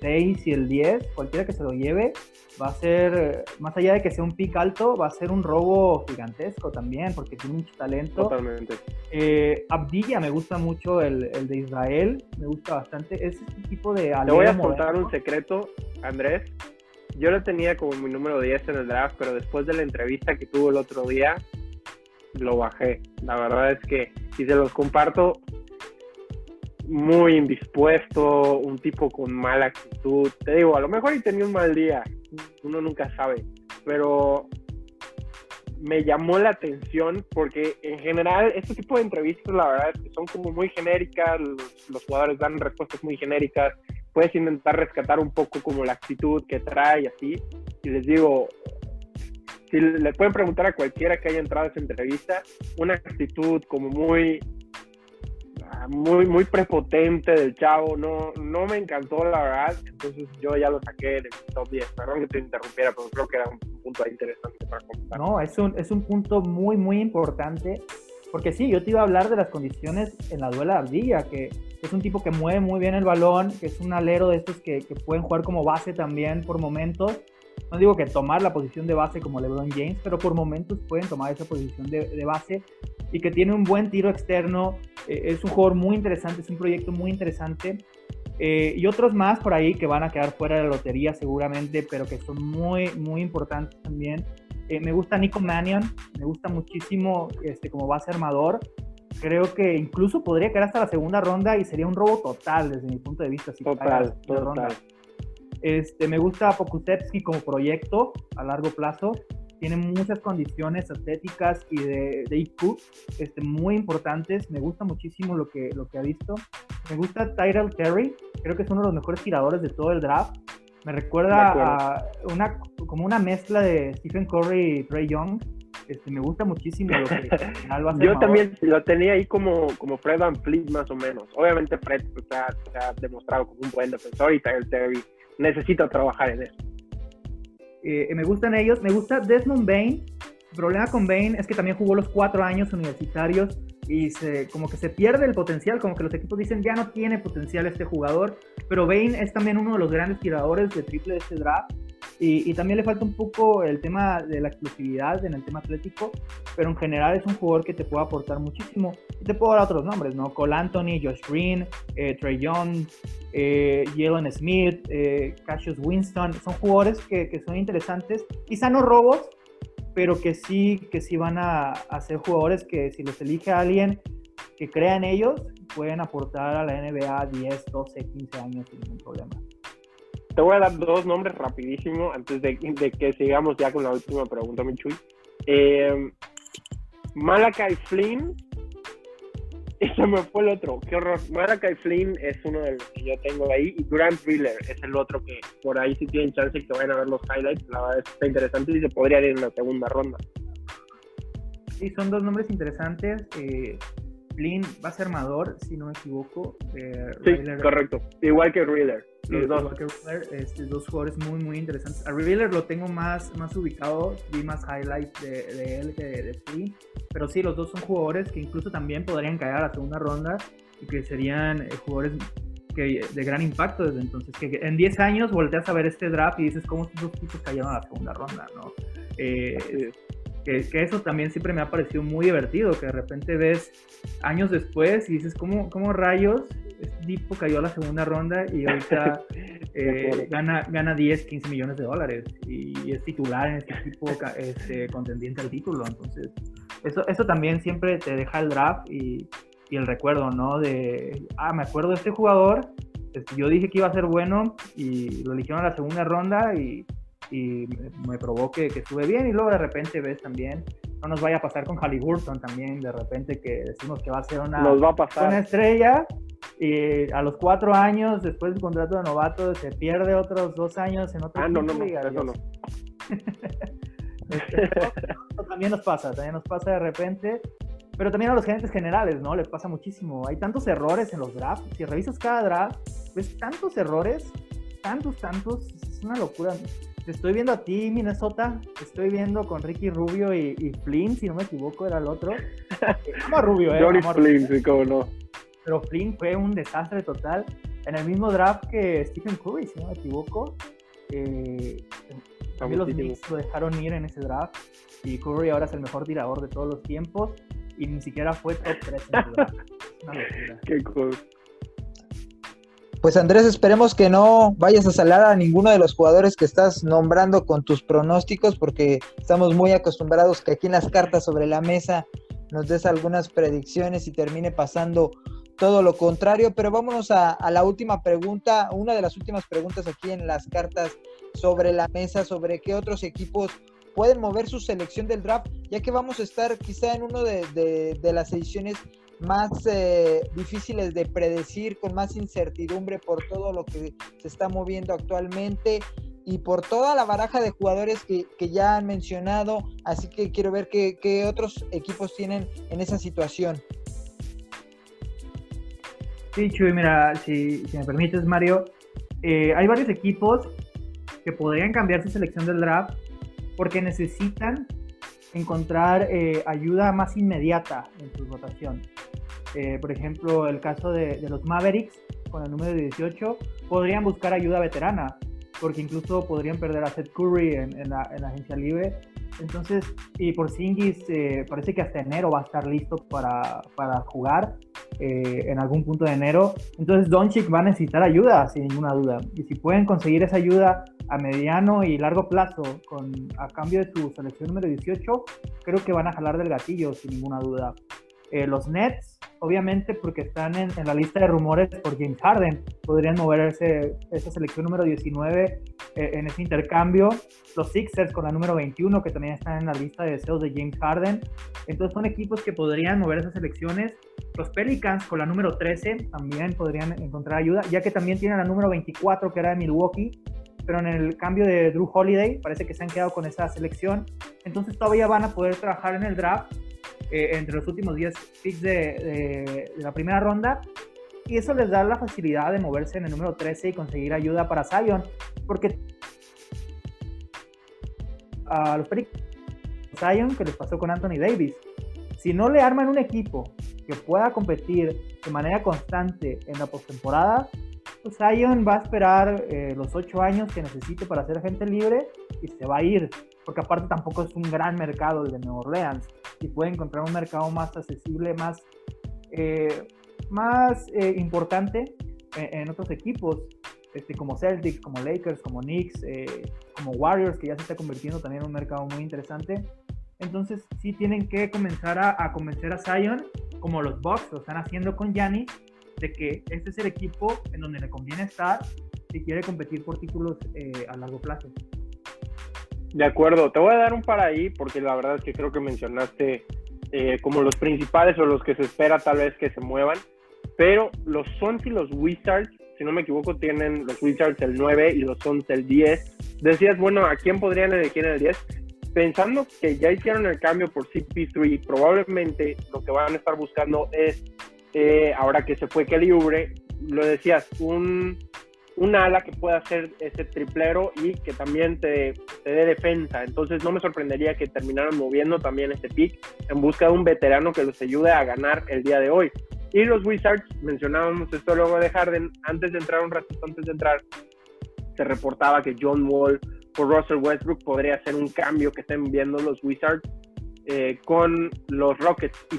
6 y el 10, cualquiera que se lo lleve, va a ser, más allá de que sea un pick alto, va a ser un robo gigantesco también, porque tiene mucho talento. Totalmente. Eh, Abdilla me gusta mucho el, el, de Israel, me gusta bastante. Es este tipo de... Te voy a contar un secreto, Andrés. Yo lo tenía como mi número 10 en el draft, pero después de la entrevista que tuvo el otro día, lo bajé. La verdad es que, si se los comparto, muy indispuesto, un tipo con mala actitud. Te digo, a lo mejor y tenía un mal día, uno nunca sabe, pero me llamó la atención porque en general este tipo de entrevistas la verdad que son como muy genéricas, los, jugadores dan respuestas muy genéricas, puedes intentar rescatar un poco como la actitud que trae así, y les digo, si le pueden preguntar a cualquiera que haya entrado a esa entrevista, una actitud como muy muy muy prepotente del chavo, no no me encantó la verdad, entonces yo ya lo saqué de mi top 10. Perdón que te interrumpiera, pero creo que era un punto interesante para comentar. No, es un, es un punto muy muy importante, porque sí, yo te iba a hablar de las condiciones en la duela de Ardilla, que es un tipo que mueve muy bien el balón, que es un alero de estos que, que pueden jugar como base también por momentos, no digo que tomar la posición de base como LeBron James, pero por momentos pueden tomar esa posición de, base y que tiene un buen tiro externo. Eh, es un jugador muy interesante, es un proyecto muy interesante. Eh, y otros más por ahí que van a quedar fuera de la lotería seguramente, pero que son muy, muy importantes también. Eh, me gusta Nico Mannion, me gusta muchísimo este, como base armador. Creo que incluso podría quedar hasta la segunda ronda y sería un robo total desde mi punto de vista. Si total, total. Ronda. Este, me gusta Pokusevski como proyecto a largo plazo tiene muchas condiciones atléticas y de, de IQ este, muy importantes. Me gusta muchísimo lo que, lo que ha visto. Me gusta Tyrell Terry, creo que es uno de los mejores tiradores de todo el draft. Me recuerda a una, como una mezcla de Stephen Curry y Trey Young. Este, me gusta muchísimo lo que Yo también lo tenía ahí como, como Fred Van Fleet más o menos. Obviamente Fred pues, se, ha, se, ha, demostrado como un buen defensor y Tyrell Terry necesita trabajar en eso. Eh, me gustan ellos. Me gusta Desmond Bain. El problema con Bain es que también jugó los cuatro años universitarios y se, como que se pierde el potencial, como que los equipos dicen ya no tiene potencial este jugador, pero Bain es también uno de los grandes tiradores de triple de este draft y, también le falta un poco el tema de la explosividad en el tema atlético, pero en general es un jugador que te puede aportar muchísimo. te puedo dar otros nombres, ¿no? Cole Anthony, Josh Green, eh, Trey Young, eh, Jalen Smith, eh, Cassius Winston, son jugadores que, que, son interesantes, quizá no robos, pero que sí, que sí van a, a ser jugadores que si los elige alguien que crea en ellos, pueden aportar a la NBA 10, 12, 15 años sin ningún problema. Te voy a dar dos nombres rapidísimo antes de, que sigamos ya con la última pregunta, Michuy. Eh, Malakai Flynn. Ese me fue el otro. Qué horror. Malakai Flynn es uno de los que yo tengo ahí. Y Grant Wheeler es el otro que por ahí sí tienen chance que vayan a ver los highlights. La verdad está interesante y se podría ir en la segunda ronda. Sí, son dos nombres interesantes. Eh, Flynn va a ser armador, si no me equivoco. Eh, sí, correcto. Igual que Wheeler. Los dos. Este, dos jugadores muy, muy interesantes. A Revealer lo tengo más, más ubicado, vi más highlights de, él que de, de Pero sí, los dos son jugadores que incluso también podrían caer a la segunda ronda y que serían eh, jugadores que, de gran impacto desde entonces. Que en 10 años volteas a ver este draft y dices cómo estos tipos cayeron a la segunda ronda, ¿no? Eh, que, que, eso también siempre me ha parecido muy divertido, que de repente ves años después y dices, ¿cómo, cómo rayos tipo cayó a la segunda ronda y ahorita eh, gana, gana 10, 15 millones de dólares y es titular en este equipo este, contendiente al título? Entonces, eso, eso también siempre te deja el draft y, y el recuerdo, ¿no? De, ah, me acuerdo de este jugador, este, yo dije que iba a ser bueno y lo eligieron a la segunda ronda y y me, provoque que, estuve bien y luego de repente ves también, no nos vaya a pasar con Halliburton también, de repente que decimos que va a ser una, va a pasar. una estrella y a los cuatro años después del contrato de novato se pierde otros dos años en otro Ah, no, no, no, eso no. Este, también nos pasa, también nos pasa de repente, pero también a los gerentes generales, ¿no? Les pasa muchísimo. Hay tantos errores en los drafts. Si revisas cada draft, ves tantos errores, tantos, tantos, es una locura estoy viendo a ti, Minnesota. estoy viendo con Ricky Rubio y, Flynn, si no me equivoco, era el otro. Amo a Rubio, ¿eh? Johnny Flynn, sí, cómo no. Pero Flynn fue un desastre total. En el mismo draft que Stephen Curry, si no me equivoco. Eh, también los Knicks lo dejaron ir en ese draft. Y Curry ahora es el mejor tirador de todos los tiempos. Y ni siquiera fue top 3 en el draft. Es una locura. Qué cool. Pues Andrés, esperemos que no vayas a salar a ninguno de los jugadores que estás nombrando con tus pronósticos, porque estamos muy acostumbrados que aquí en las cartas sobre la mesa nos des algunas predicciones y termine pasando todo lo contrario. Pero vámonos a, la última pregunta, una de las últimas preguntas aquí en las cartas sobre la mesa, sobre qué otros equipos pueden mover su selección del draft, ya que vamos a estar quizá en de, de las ediciones más eh, difíciles de predecir, con más incertidumbre por todo lo que se está moviendo actualmente y por toda la baraja de jugadores que, ya han mencionado. Así que quiero ver qué, otros equipos tienen en esa situación. Sí, Chuy, mira, si, me permites, Mario, eh, hay varios equipos que podrían cambiar su selección del draft porque necesitan encontrar eh, ayuda más inmediata en su votación. Eh, por ejemplo, el caso de, los Mavericks con el número 18, podrían buscar ayuda veterana, porque incluso podrían perder a Seth Curry en, la, agencia libre. Entonces, y por Singis eh, parece que hasta enero va a estar listo para, para jugar. en algún punto de enero. Entonces Doncic va a necesitar ayuda, sin ninguna duda. Y si pueden conseguir esa ayuda a mediano y largo plazo con, a cambio de su selección número 18, creo que van a jalar del gatillo, sin ninguna duda. Eh, los Nets, obviamente, porque están en, la lista de rumores por James Harden, podrían mover esa selección número 19 eh, en ese intercambio. Los Sixers con la número 21, que también están en la lista de deseos de James Harden. Entonces son equipos que podrían mover esas selecciones. Los Pelicans con la número 13 también podrían encontrar ayuda, ya que también tienen la número 24, que era de Milwaukee, pero en el cambio de Drew Holiday parece que se han quedado con esa selección. Entonces todavía van a poder trabajar en el draft eh, entre los últimos 10 picks de, la primera ronda. Y eso les da la facilidad de moverse en el número 13 y conseguir ayuda para Zion. Porque a los Zion, que les pasó con Anthony Davis, si no le arman un equipo que pueda competir de manera constante en la postemporada, Zion va a esperar eh, los 8 años que necesite para ser agente libre y se va a ir porque aparte tampoco es un gran mercado el de Nueva Orleans y puede encontrar un mercado más accesible, más, eh, más eh, importante en, otros equipos, este, como Celtics, como Lakers, como Knicks, eh, como Warriors, que ya se está convirtiendo también en un mercado muy interesante. Entonces sí tienen que comenzar a, convencer a Zion, como los Bucks lo están haciendo con Gianni, de que este es el equipo en donde le conviene estar si quiere competir por títulos a largo plazo. De acuerdo, te voy a dar un para ahí porque la verdad es que creo que mencionaste eh, como los principales o los que se espera tal vez que se muevan, pero los Suns y los Wizards, si no me equivoco, tienen los Wizards el 9 y los Suns el 10. Decías, bueno, ¿a quién podrían elegir el 10? Pensando que ya hicieron el cambio por CP3, probablemente lo que van a estar buscando es, eh, ahora que se fue Oubre, lo decías, un un ala que pueda hacer ese triplero y que también te, dé defensa. Entonces no me sorprendería que terminaran moviendo también este pick en busca de un veterano que los ayude a ganar el día de hoy. Y los Wizards, mencionábamos esto luego de Harden, antes de entrar, un ratito antes de entrar, se reportaba que John Wall por Russell Westbrook podría ser un cambio que estén viendo los Wizards eh, con los Rockets. Y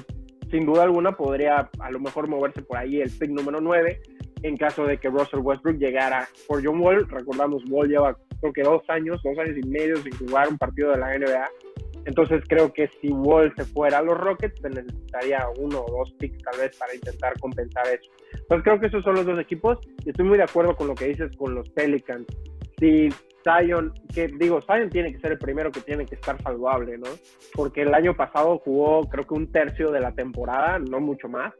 sin duda alguna podría a lo mejor moverse por ahí el pick número 9 en caso de que Russell Westbrook llegara por John Wall. Recordamos, Wall lleva creo que dos años, dos años y medio sin jugar un partido de la NBA. Entonces creo que si Wall se fuera a los Rockets, se necesitaría uno o dos picks tal vez para intentar compensar eso. Entonces creo que esos son los dos equipos y estoy muy de acuerdo con lo que dices con los Pelicans. Si Zion, que digo, Zion tiene que ser el primero que tiene que estar saludable, ¿no? Porque el año pasado jugó creo que un tercio de la temporada, no mucho más.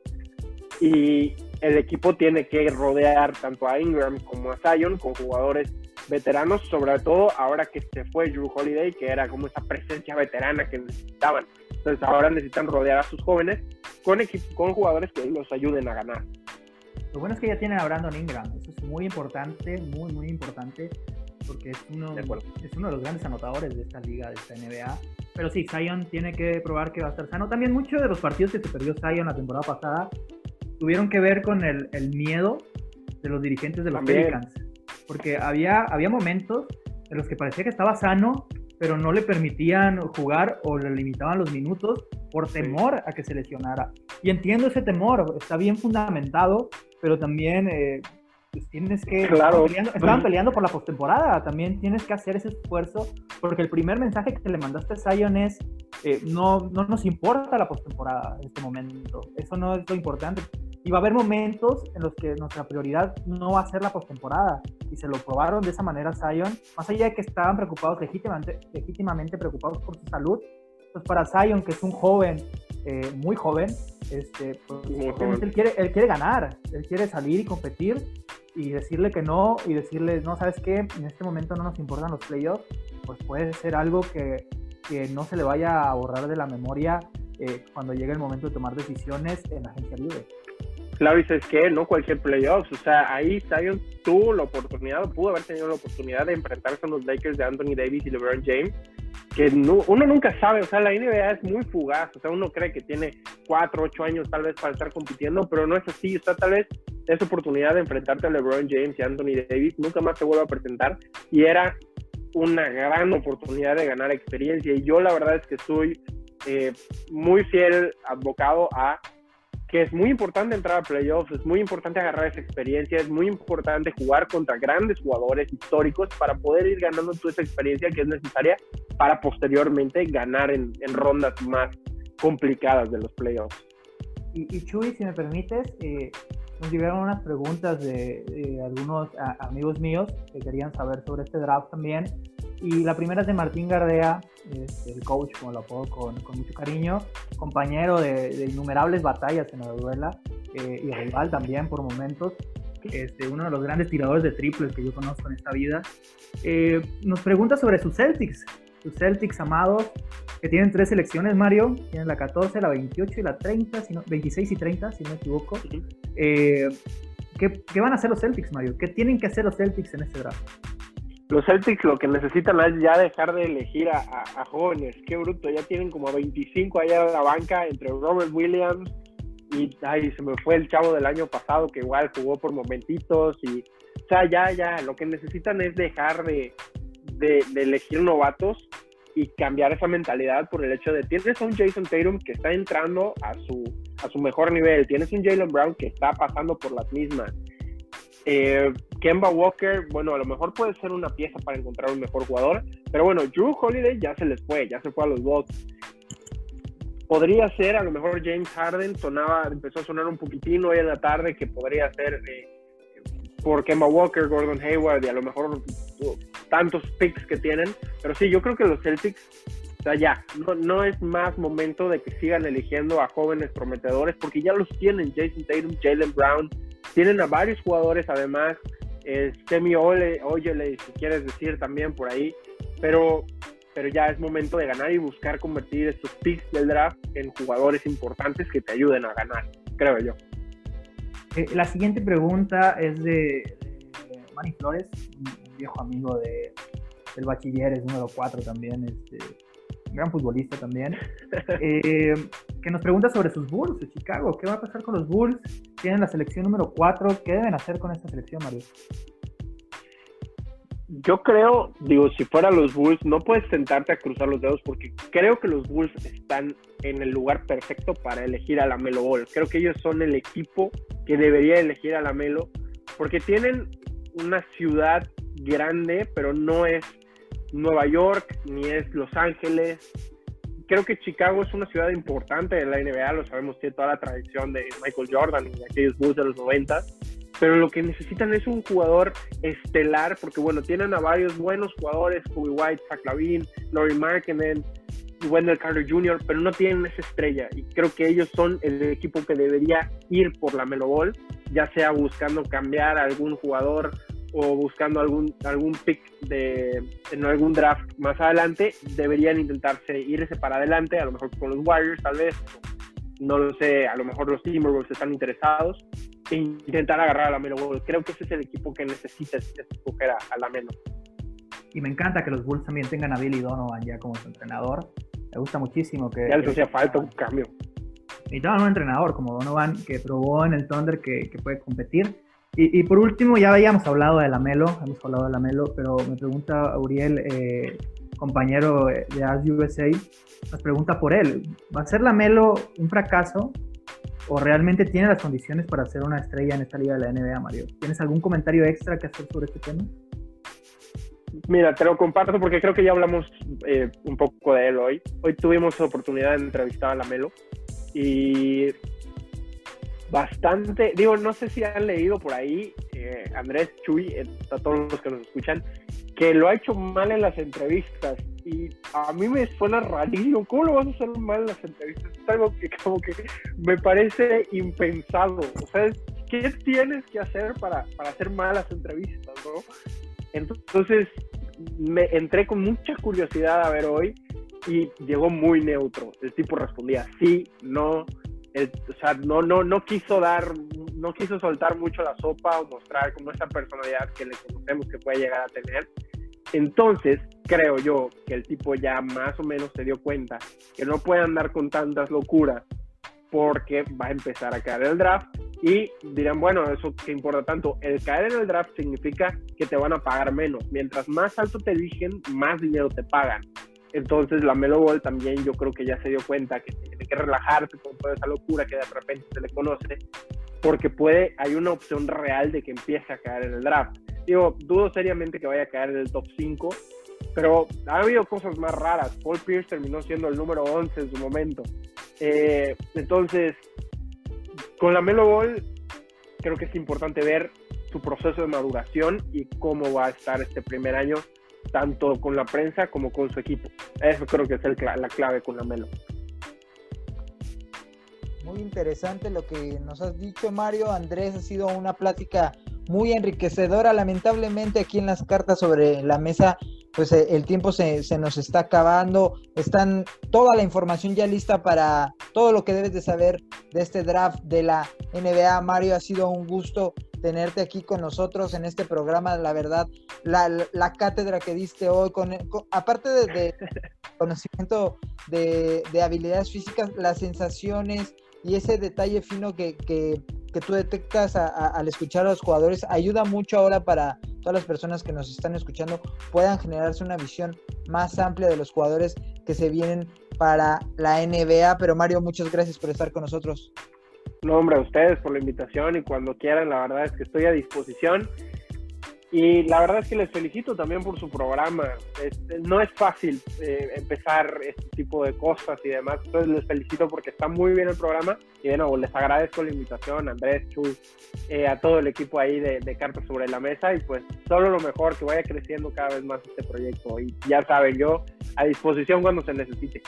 Y el equipo tiene que rodear tanto a Ingram como a Zion con jugadores veteranos, sobre todo ahora que se fue Drew Holiday, que era como esa presencia veterana que necesitaban. Entonces ahora necesitan rodear a sus jóvenes con, con jugadores que los ayuden a ganar. Lo bueno es que ya tienen a Brandon Ingram, eso es muy importante, muy, muy importante, porque es uno, es uno de los grandes anotadores de esta liga, de esta NBA. Pero sí, Zion tiene que probar que va a estar sano. También muchos de los partidos que se perdió Zion la temporada pasada tuvieron que ver con el, el miedo de los dirigentes de los Pelicans. Porque había, había momentos en los que parecía que estaba sano, pero no le permitían jugar o le limitaban los minutos por temor a que se lesionara. Y entiendo ese temor, está bien fundamentado, pero también eh, tienes que... Claro. Estaban peleando, por la postemporada, también tienes que hacer ese esfuerzo, porque el primer mensaje que le mandaste a Zion es, eh, no, no nos importa la postemporada en este momento, eso no es lo importante. Y va a haber momentos en los que nuestra prioridad no va a ser la postemporada. Y se lo probaron de esa manera Zion. Más allá de que estaban preocupados, legítimamente, legítimamente preocupados por su salud, pues para Zion, que es un joven, eh, muy joven, este, pues, Él, quiere, él quiere ganar, él quiere salir y competir y decirle que no y decirle, no, ¿sabes qué? En este momento no nos importan los playoffs, pues puede ser algo que, que no se le vaya a borrar de la memoria eh, cuando llegue el momento de tomar decisiones en la agencia libre. Claro, y es que no cualquier playoffs, o sea, ahí Zion tuvo la oportunidad, pudo haber tenido la oportunidad de enfrentarse a los Lakers de Anthony Davis y LeBron James, que uno nunca sabe, o sea, la NBA es muy fugaz, o sea, uno cree que tiene cuatro, ocho años tal vez para estar compitiendo, pero no es así, o sea, tal vez esa oportunidad de enfrentarte a LeBron James y Anthony Davis nunca más se vuelve a presentar y era una gran oportunidad de ganar experiencia y yo la verdad es que soy eh, muy fiel abocado a que es muy importante entrar a playoffs, es muy importante agarrar esa experiencia, es muy importante jugar contra grandes jugadores históricos para poder ir ganando toda esa experiencia que es necesaria para posteriormente ganar en, rondas más complicadas de los playoffs. Y, y Chuy, si me permites, eh, nos llegaron unas preguntas de, algunos amigos míos que querían saber sobre este draft también. Y la primera es de Martín Gardea, el coach, como lo apodo con, con mucho cariño, compañero de, innumerables batallas en la duela eh, y rival también por momentos. Este, uno de los grandes tiradores de triples que yo conozco en esta vida. Eh, nos pregunta sobre sus Celtics, sus Celtics amados, que tienen tres selecciones, Mario. Tienen la 14, la 28 y la 30, 26 y 30, si no me equivoco. Eh, ¿qué, van a hacer los Celtics, Mario? ¿Qué tienen que hacer los Celtics en este draft? Los Celtics lo que necesitan es ya dejar de elegir a, jóvenes. Qué bruto, ya tienen como 25 allá en la banca entre Robert Williams y ay, se me fue el chavo del año pasado que igual jugó por momentitos y o sea, ya, ya, lo que necesitan es dejar de, de, elegir novatos y cambiar esa mentalidad por el hecho de tienes un Jason Tatum que está entrando a su, a su mejor nivel, tienes un Jalen Brown que está pasando por las mismas. Eh, Kemba Walker, bueno, a lo mejor puede ser una pieza para encontrar un mejor jugador, pero bueno, Drew Holiday ya se les fue, ya se fue a los Bucks. Podría ser, a lo mejor James Harden sonaba, empezó a sonar un poquitín hoy en la tarde que podría ser eh, por Kemba Walker, Gordon Hayward y a lo mejor tantos picks que tienen. Pero sí, yo creo que los Celtics, o sea, ya, no, no es más momento de que sigan eligiendo a jóvenes prometedores porque ya los tienen, Jason Tatum, Jalen Brown, tienen a varios jugadores además, eh, Semi Ole, Oyele, si quieres decir también por ahí, pero, pero ya es momento de ganar y buscar convertir estos picks del draft en jugadores importantes que te ayuden a ganar, creo yo. Eh, la siguiente pregunta es de, Manny Flores, viejo amigo de, del bachiller, es número 4 también, este, gran futbolista también, eh, que nos pregunta sobre sus Bulls de Chicago. ¿Qué va a pasar con los Bulls? Tienen la selección número 4. ¿Qué deben hacer con esta selección, Mario? Yo creo, digo, si fuera los Bulls, no puedes sentarte a cruzar los dedos porque creo que los Bulls están en el lugar perfecto para elegir a la Melo Ball. Creo que ellos son el equipo que debería elegir a la Melo porque tienen una ciudad grande, pero no es Nueva York ni es Los Ángeles. Creo que Chicago es una ciudad importante en la NBA, lo sabemos, tiene toda la tradición de Michael Jordan y aquellos Bulls de los 90, pero lo que necesitan es un jugador estelar, porque bueno, tienen a varios buenos jugadores, Kobe White, Zach Lavin, Laurie Markkinen, Wendell Carter Jr., pero no tienen esa estrella. Y creo que ellos son el equipo que debería ir por la Melo Ball, ya sea buscando cambiar a algún jugador o buscando algún, algún pick de, en algún draft más adelante, deberían intentarse irse para adelante, a lo mejor con los Warriors tal vez, no lo sé, a lo mejor los Timberwolves están interesados, e intentar agarrar a la Melo Ball. Creo que ese es el equipo que necesita escoger a, a la Melo. Y me encanta que los Bulls también tengan a Billy Donovan ya como su entrenador. Me gusta muchísimo que... Ya les hacía falta un cambio. Necesitaban un entrenador como Donovan que probó en el Thunder que, que puede competir. Y, por último, ya habíamos hablado de la Melo, hemos hablado de la Melo, pero me pregunta Uriel, eh, compañero de As USA, nos pregunta por él, ¿va a ser la Melo un fracaso o realmente tiene las condiciones para ser una estrella en esta liga de la NBA, Mario? ¿Tienes algún comentario extra que hacer sobre este tema? Mira, te lo comparto porque creo que ya hablamos eh, un poco de él hoy. Hoy tuvimos la oportunidad de entrevistar a la Melo y bastante, digo, no sé si han leído por ahí, eh, Andrés Chuy, eh, a todos los que nos escuchan, que lo ha hecho mal en las entrevistas. Y a mí me suena rarísimo. ¿Cómo lo vas a hacer mal en las entrevistas? Es algo que como que me parece impensado. O sea, ¿qué tienes que hacer para, para hacer malas entrevistas, no? Entonces, me entré con mucha curiosidad a ver hoy y llegó muy neutro. El tipo respondía sí, no, o sea, no, no, no quiso dar, no quiso soltar mucho la sopa o mostrar como esa personalidad que le conocemos que puede llegar a tener. Entonces, creo yo que el tipo ya más o menos se dio cuenta que no puede andar con tantas locuras porque va a empezar a caer el draft y dirán, bueno, eso que importa tanto. El caer en el draft significa que te van a pagar menos. Mientras más alto te eligen, más dinero te pagan. Entonces la Melo Ball también yo creo que ya se dio cuenta que tiene que relajarse con toda esa locura que de repente se le conoce, porque puede, hay una opción real de que empiece a caer en el draft. Digo, dudo seriamente que vaya a caer en el top 5, pero ha habido cosas más raras. Paul Pierce terminó siendo el número 11 en su momento. Eh, entonces, con la Melo Ball, creo que es importante ver su proceso de maduración y cómo va a estar este primer año tanto con la prensa como con su equipo. Eso creo que es la clave con la Melo. Muy interesante lo que nos has dicho, Mario. Andrés, ha sido una plática muy enriquecedora. Lamentablemente aquí en las cartas sobre la mesa, pues eh, el tiempo se, se, nos está acabando. Están toda la información ya lista para todo lo que debes de saber de este draft de la NBA. Mario, ha sido un gusto tenerte aquí con nosotros en este programa. La verdad, la, cátedra que diste hoy, con, aparte de, conocimiento de, habilidades físicas, las sensaciones y ese detalle fino que, tú detectas al escuchar a los jugadores ayuda mucho ahora para todas las personas que nos están escuchando puedan generarse una visión más amplia de los jugadores que se vienen para la NBA. Pero Mario, muchas gracias por estar con nosotros. No, hombre, a ustedes por la invitación y cuando quieran, la verdad es que estoy a disposición. Y la verdad es que les felicito también por su programa. no es fácil eh, empezar este tipo de cosas y demás. Entonces les felicito porque está muy bien el programa. Y bueno, les agradezco la invitación, Andrés, Chuy, eh, a todo el equipo ahí de, de, Cartas sobre la Mesa. Y pues solo lo mejor, que vaya creciendo cada vez más este proyecto. Y ya saben, yo a disposición cuando se necesite.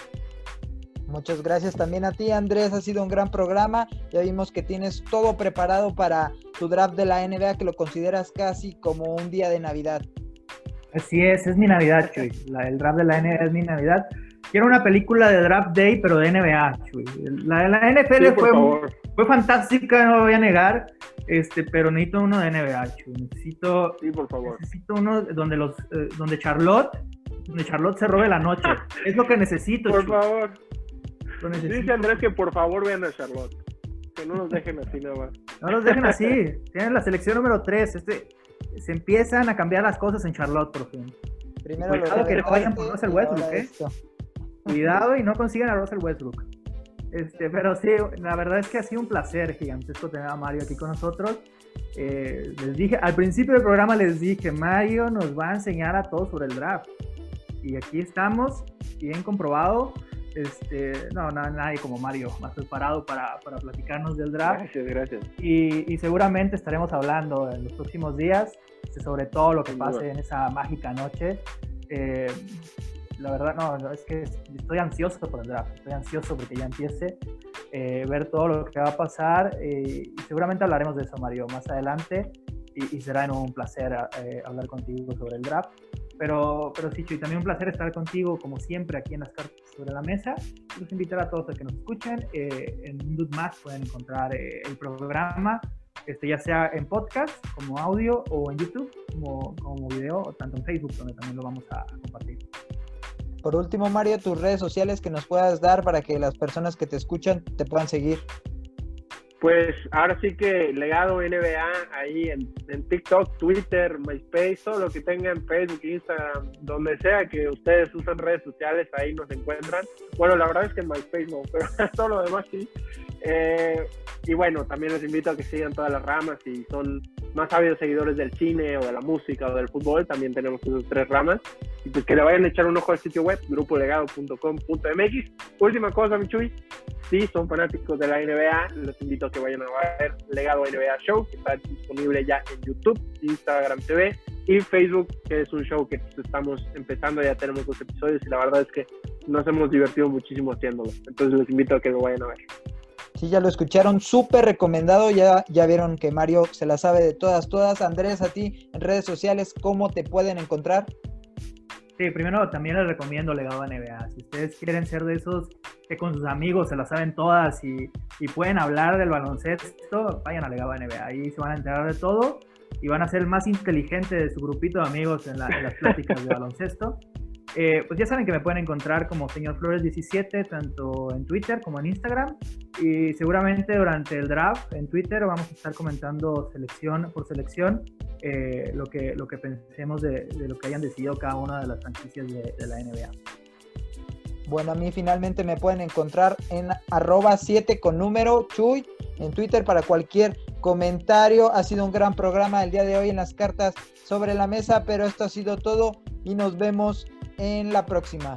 Muchas gracias también a ti, Andrés. Ha sido un gran programa. Ya vimos que tienes todo preparado para tu draft de la NBA, que lo consideras casi como un día de Navidad. Así es, es mi Navidad, Chuy. el draft de la NBA es mi Navidad. Quiero una película de Draft Day, pero de NBA, Chuy. La de la NFL fue, fue fantástica, no lo voy a negar, este, pero necesito uno de NBA, Chuy. Necesito, sí, por favor. necesito uno donde, los, eh, donde Charlotte donde Charlotte se robe la noche. es lo que necesito. Por favor. Dice Andrés que por favor vean a Charlotte. Que no nos dejen así nada más. No nos dejen así. Tienen la selección número 3. Este, se empiezan a cambiar las cosas en Charlotte por fin. Primero Cuidado que no vayan por Russell Westbrook, ¿eh? Cuidado y no consigan a Russell Westbrook. Este, pero sí, la verdad es que ha sido un placer gigantesco tener a Mario aquí con nosotros. Eh, les dije, al principio del programa les dije, Mario nos va a enseñar a todos sobre el draft. Y aquí estamos, bien comprobado. Este, no, nadie como Mario más preparado para, para platicarnos del draft. Gracias, gracias. Y, y, seguramente estaremos hablando en los próximos días este, sobre todo lo que pase en esa mágica noche. Eh, la verdad, no, es que estoy ansioso por el draft, estoy ansioso porque ya empiece, eh, ver todo lo que va a pasar eh, y seguramente hablaremos de eso, Mario, más adelante y, y será un placer hablar contigo sobre el draft. Pero, pero sí, Chuy, también un placer estar contigo, como siempre, aquí en las cartas sobre la mesa. Los invitar a todos a que nos escuchen. Eh, en Más pueden encontrar eh, el programa, este, ya sea en podcast, como audio, o en YouTube, como, como video, o tanto en Facebook, donde también lo vamos a compartir. Por último, Mario, tus redes sociales que nos puedas dar para que las personas que te escuchan te puedan seguir. Pues ahora sí que legado NBA ahí en, TikTok, Twitter, MySpace, todo lo que tengan Facebook, Instagram, donde sea que ustedes usen redes sociales, ahí nos encuentran. Bueno, la verdad es que en MySpace no, pero todo lo demás sí. Eh, y bueno, también les invito a que sigan todas las ramas. Si son más ávidos seguidores del cine o de la música o del fútbol, también tenemos esas tres ramas. Y pues que le vayan a echar un ojo al sitio web, grupolegado.com.mx. Última cosa, Michuy, si son fanáticos de la NBA, les invito a que vayan a ver Legado NBA Show, que está disponible ya en YouTube, Instagram TV y Facebook, que es un show que estamos empezando, ya tenemos dos episodios y la verdad es que nos hemos divertido muchísimo haciéndolo. Entonces les invito a que lo vayan a ver. Sí, ya lo escucharon, súper recomendado, ya, ya vieron que Mario se la sabe de todas, todas. Andrés, a ti en redes sociales, ¿cómo te pueden encontrar? Sí, primero también les recomiendo Legado NBA. Si ustedes quieren ser de esos que con sus amigos se la saben todas y, y pueden hablar del baloncesto, vayan a Legado NBA. Ahí se van a enterar de todo y van a ser más inteligente de su grupito de amigos en, en las pláticas de baloncesto. Eh, pues ya saben que me pueden encontrar como Señor Flores 17, tanto en Twitter como en Instagram. Y seguramente durante el draft en Twitter vamos a estar comentando selección por selección eh, lo, que, lo que pensemos de, lo que hayan decidido cada una de las franquicias de, la NBA. Bueno, a mí finalmente me pueden encontrar en arroba 7 con número Chuy en Twitter para cualquier comentario. Ha sido un gran programa el día de hoy en las cartas sobre la mesa, pero esto ha sido todo y nos vemos en la próxima.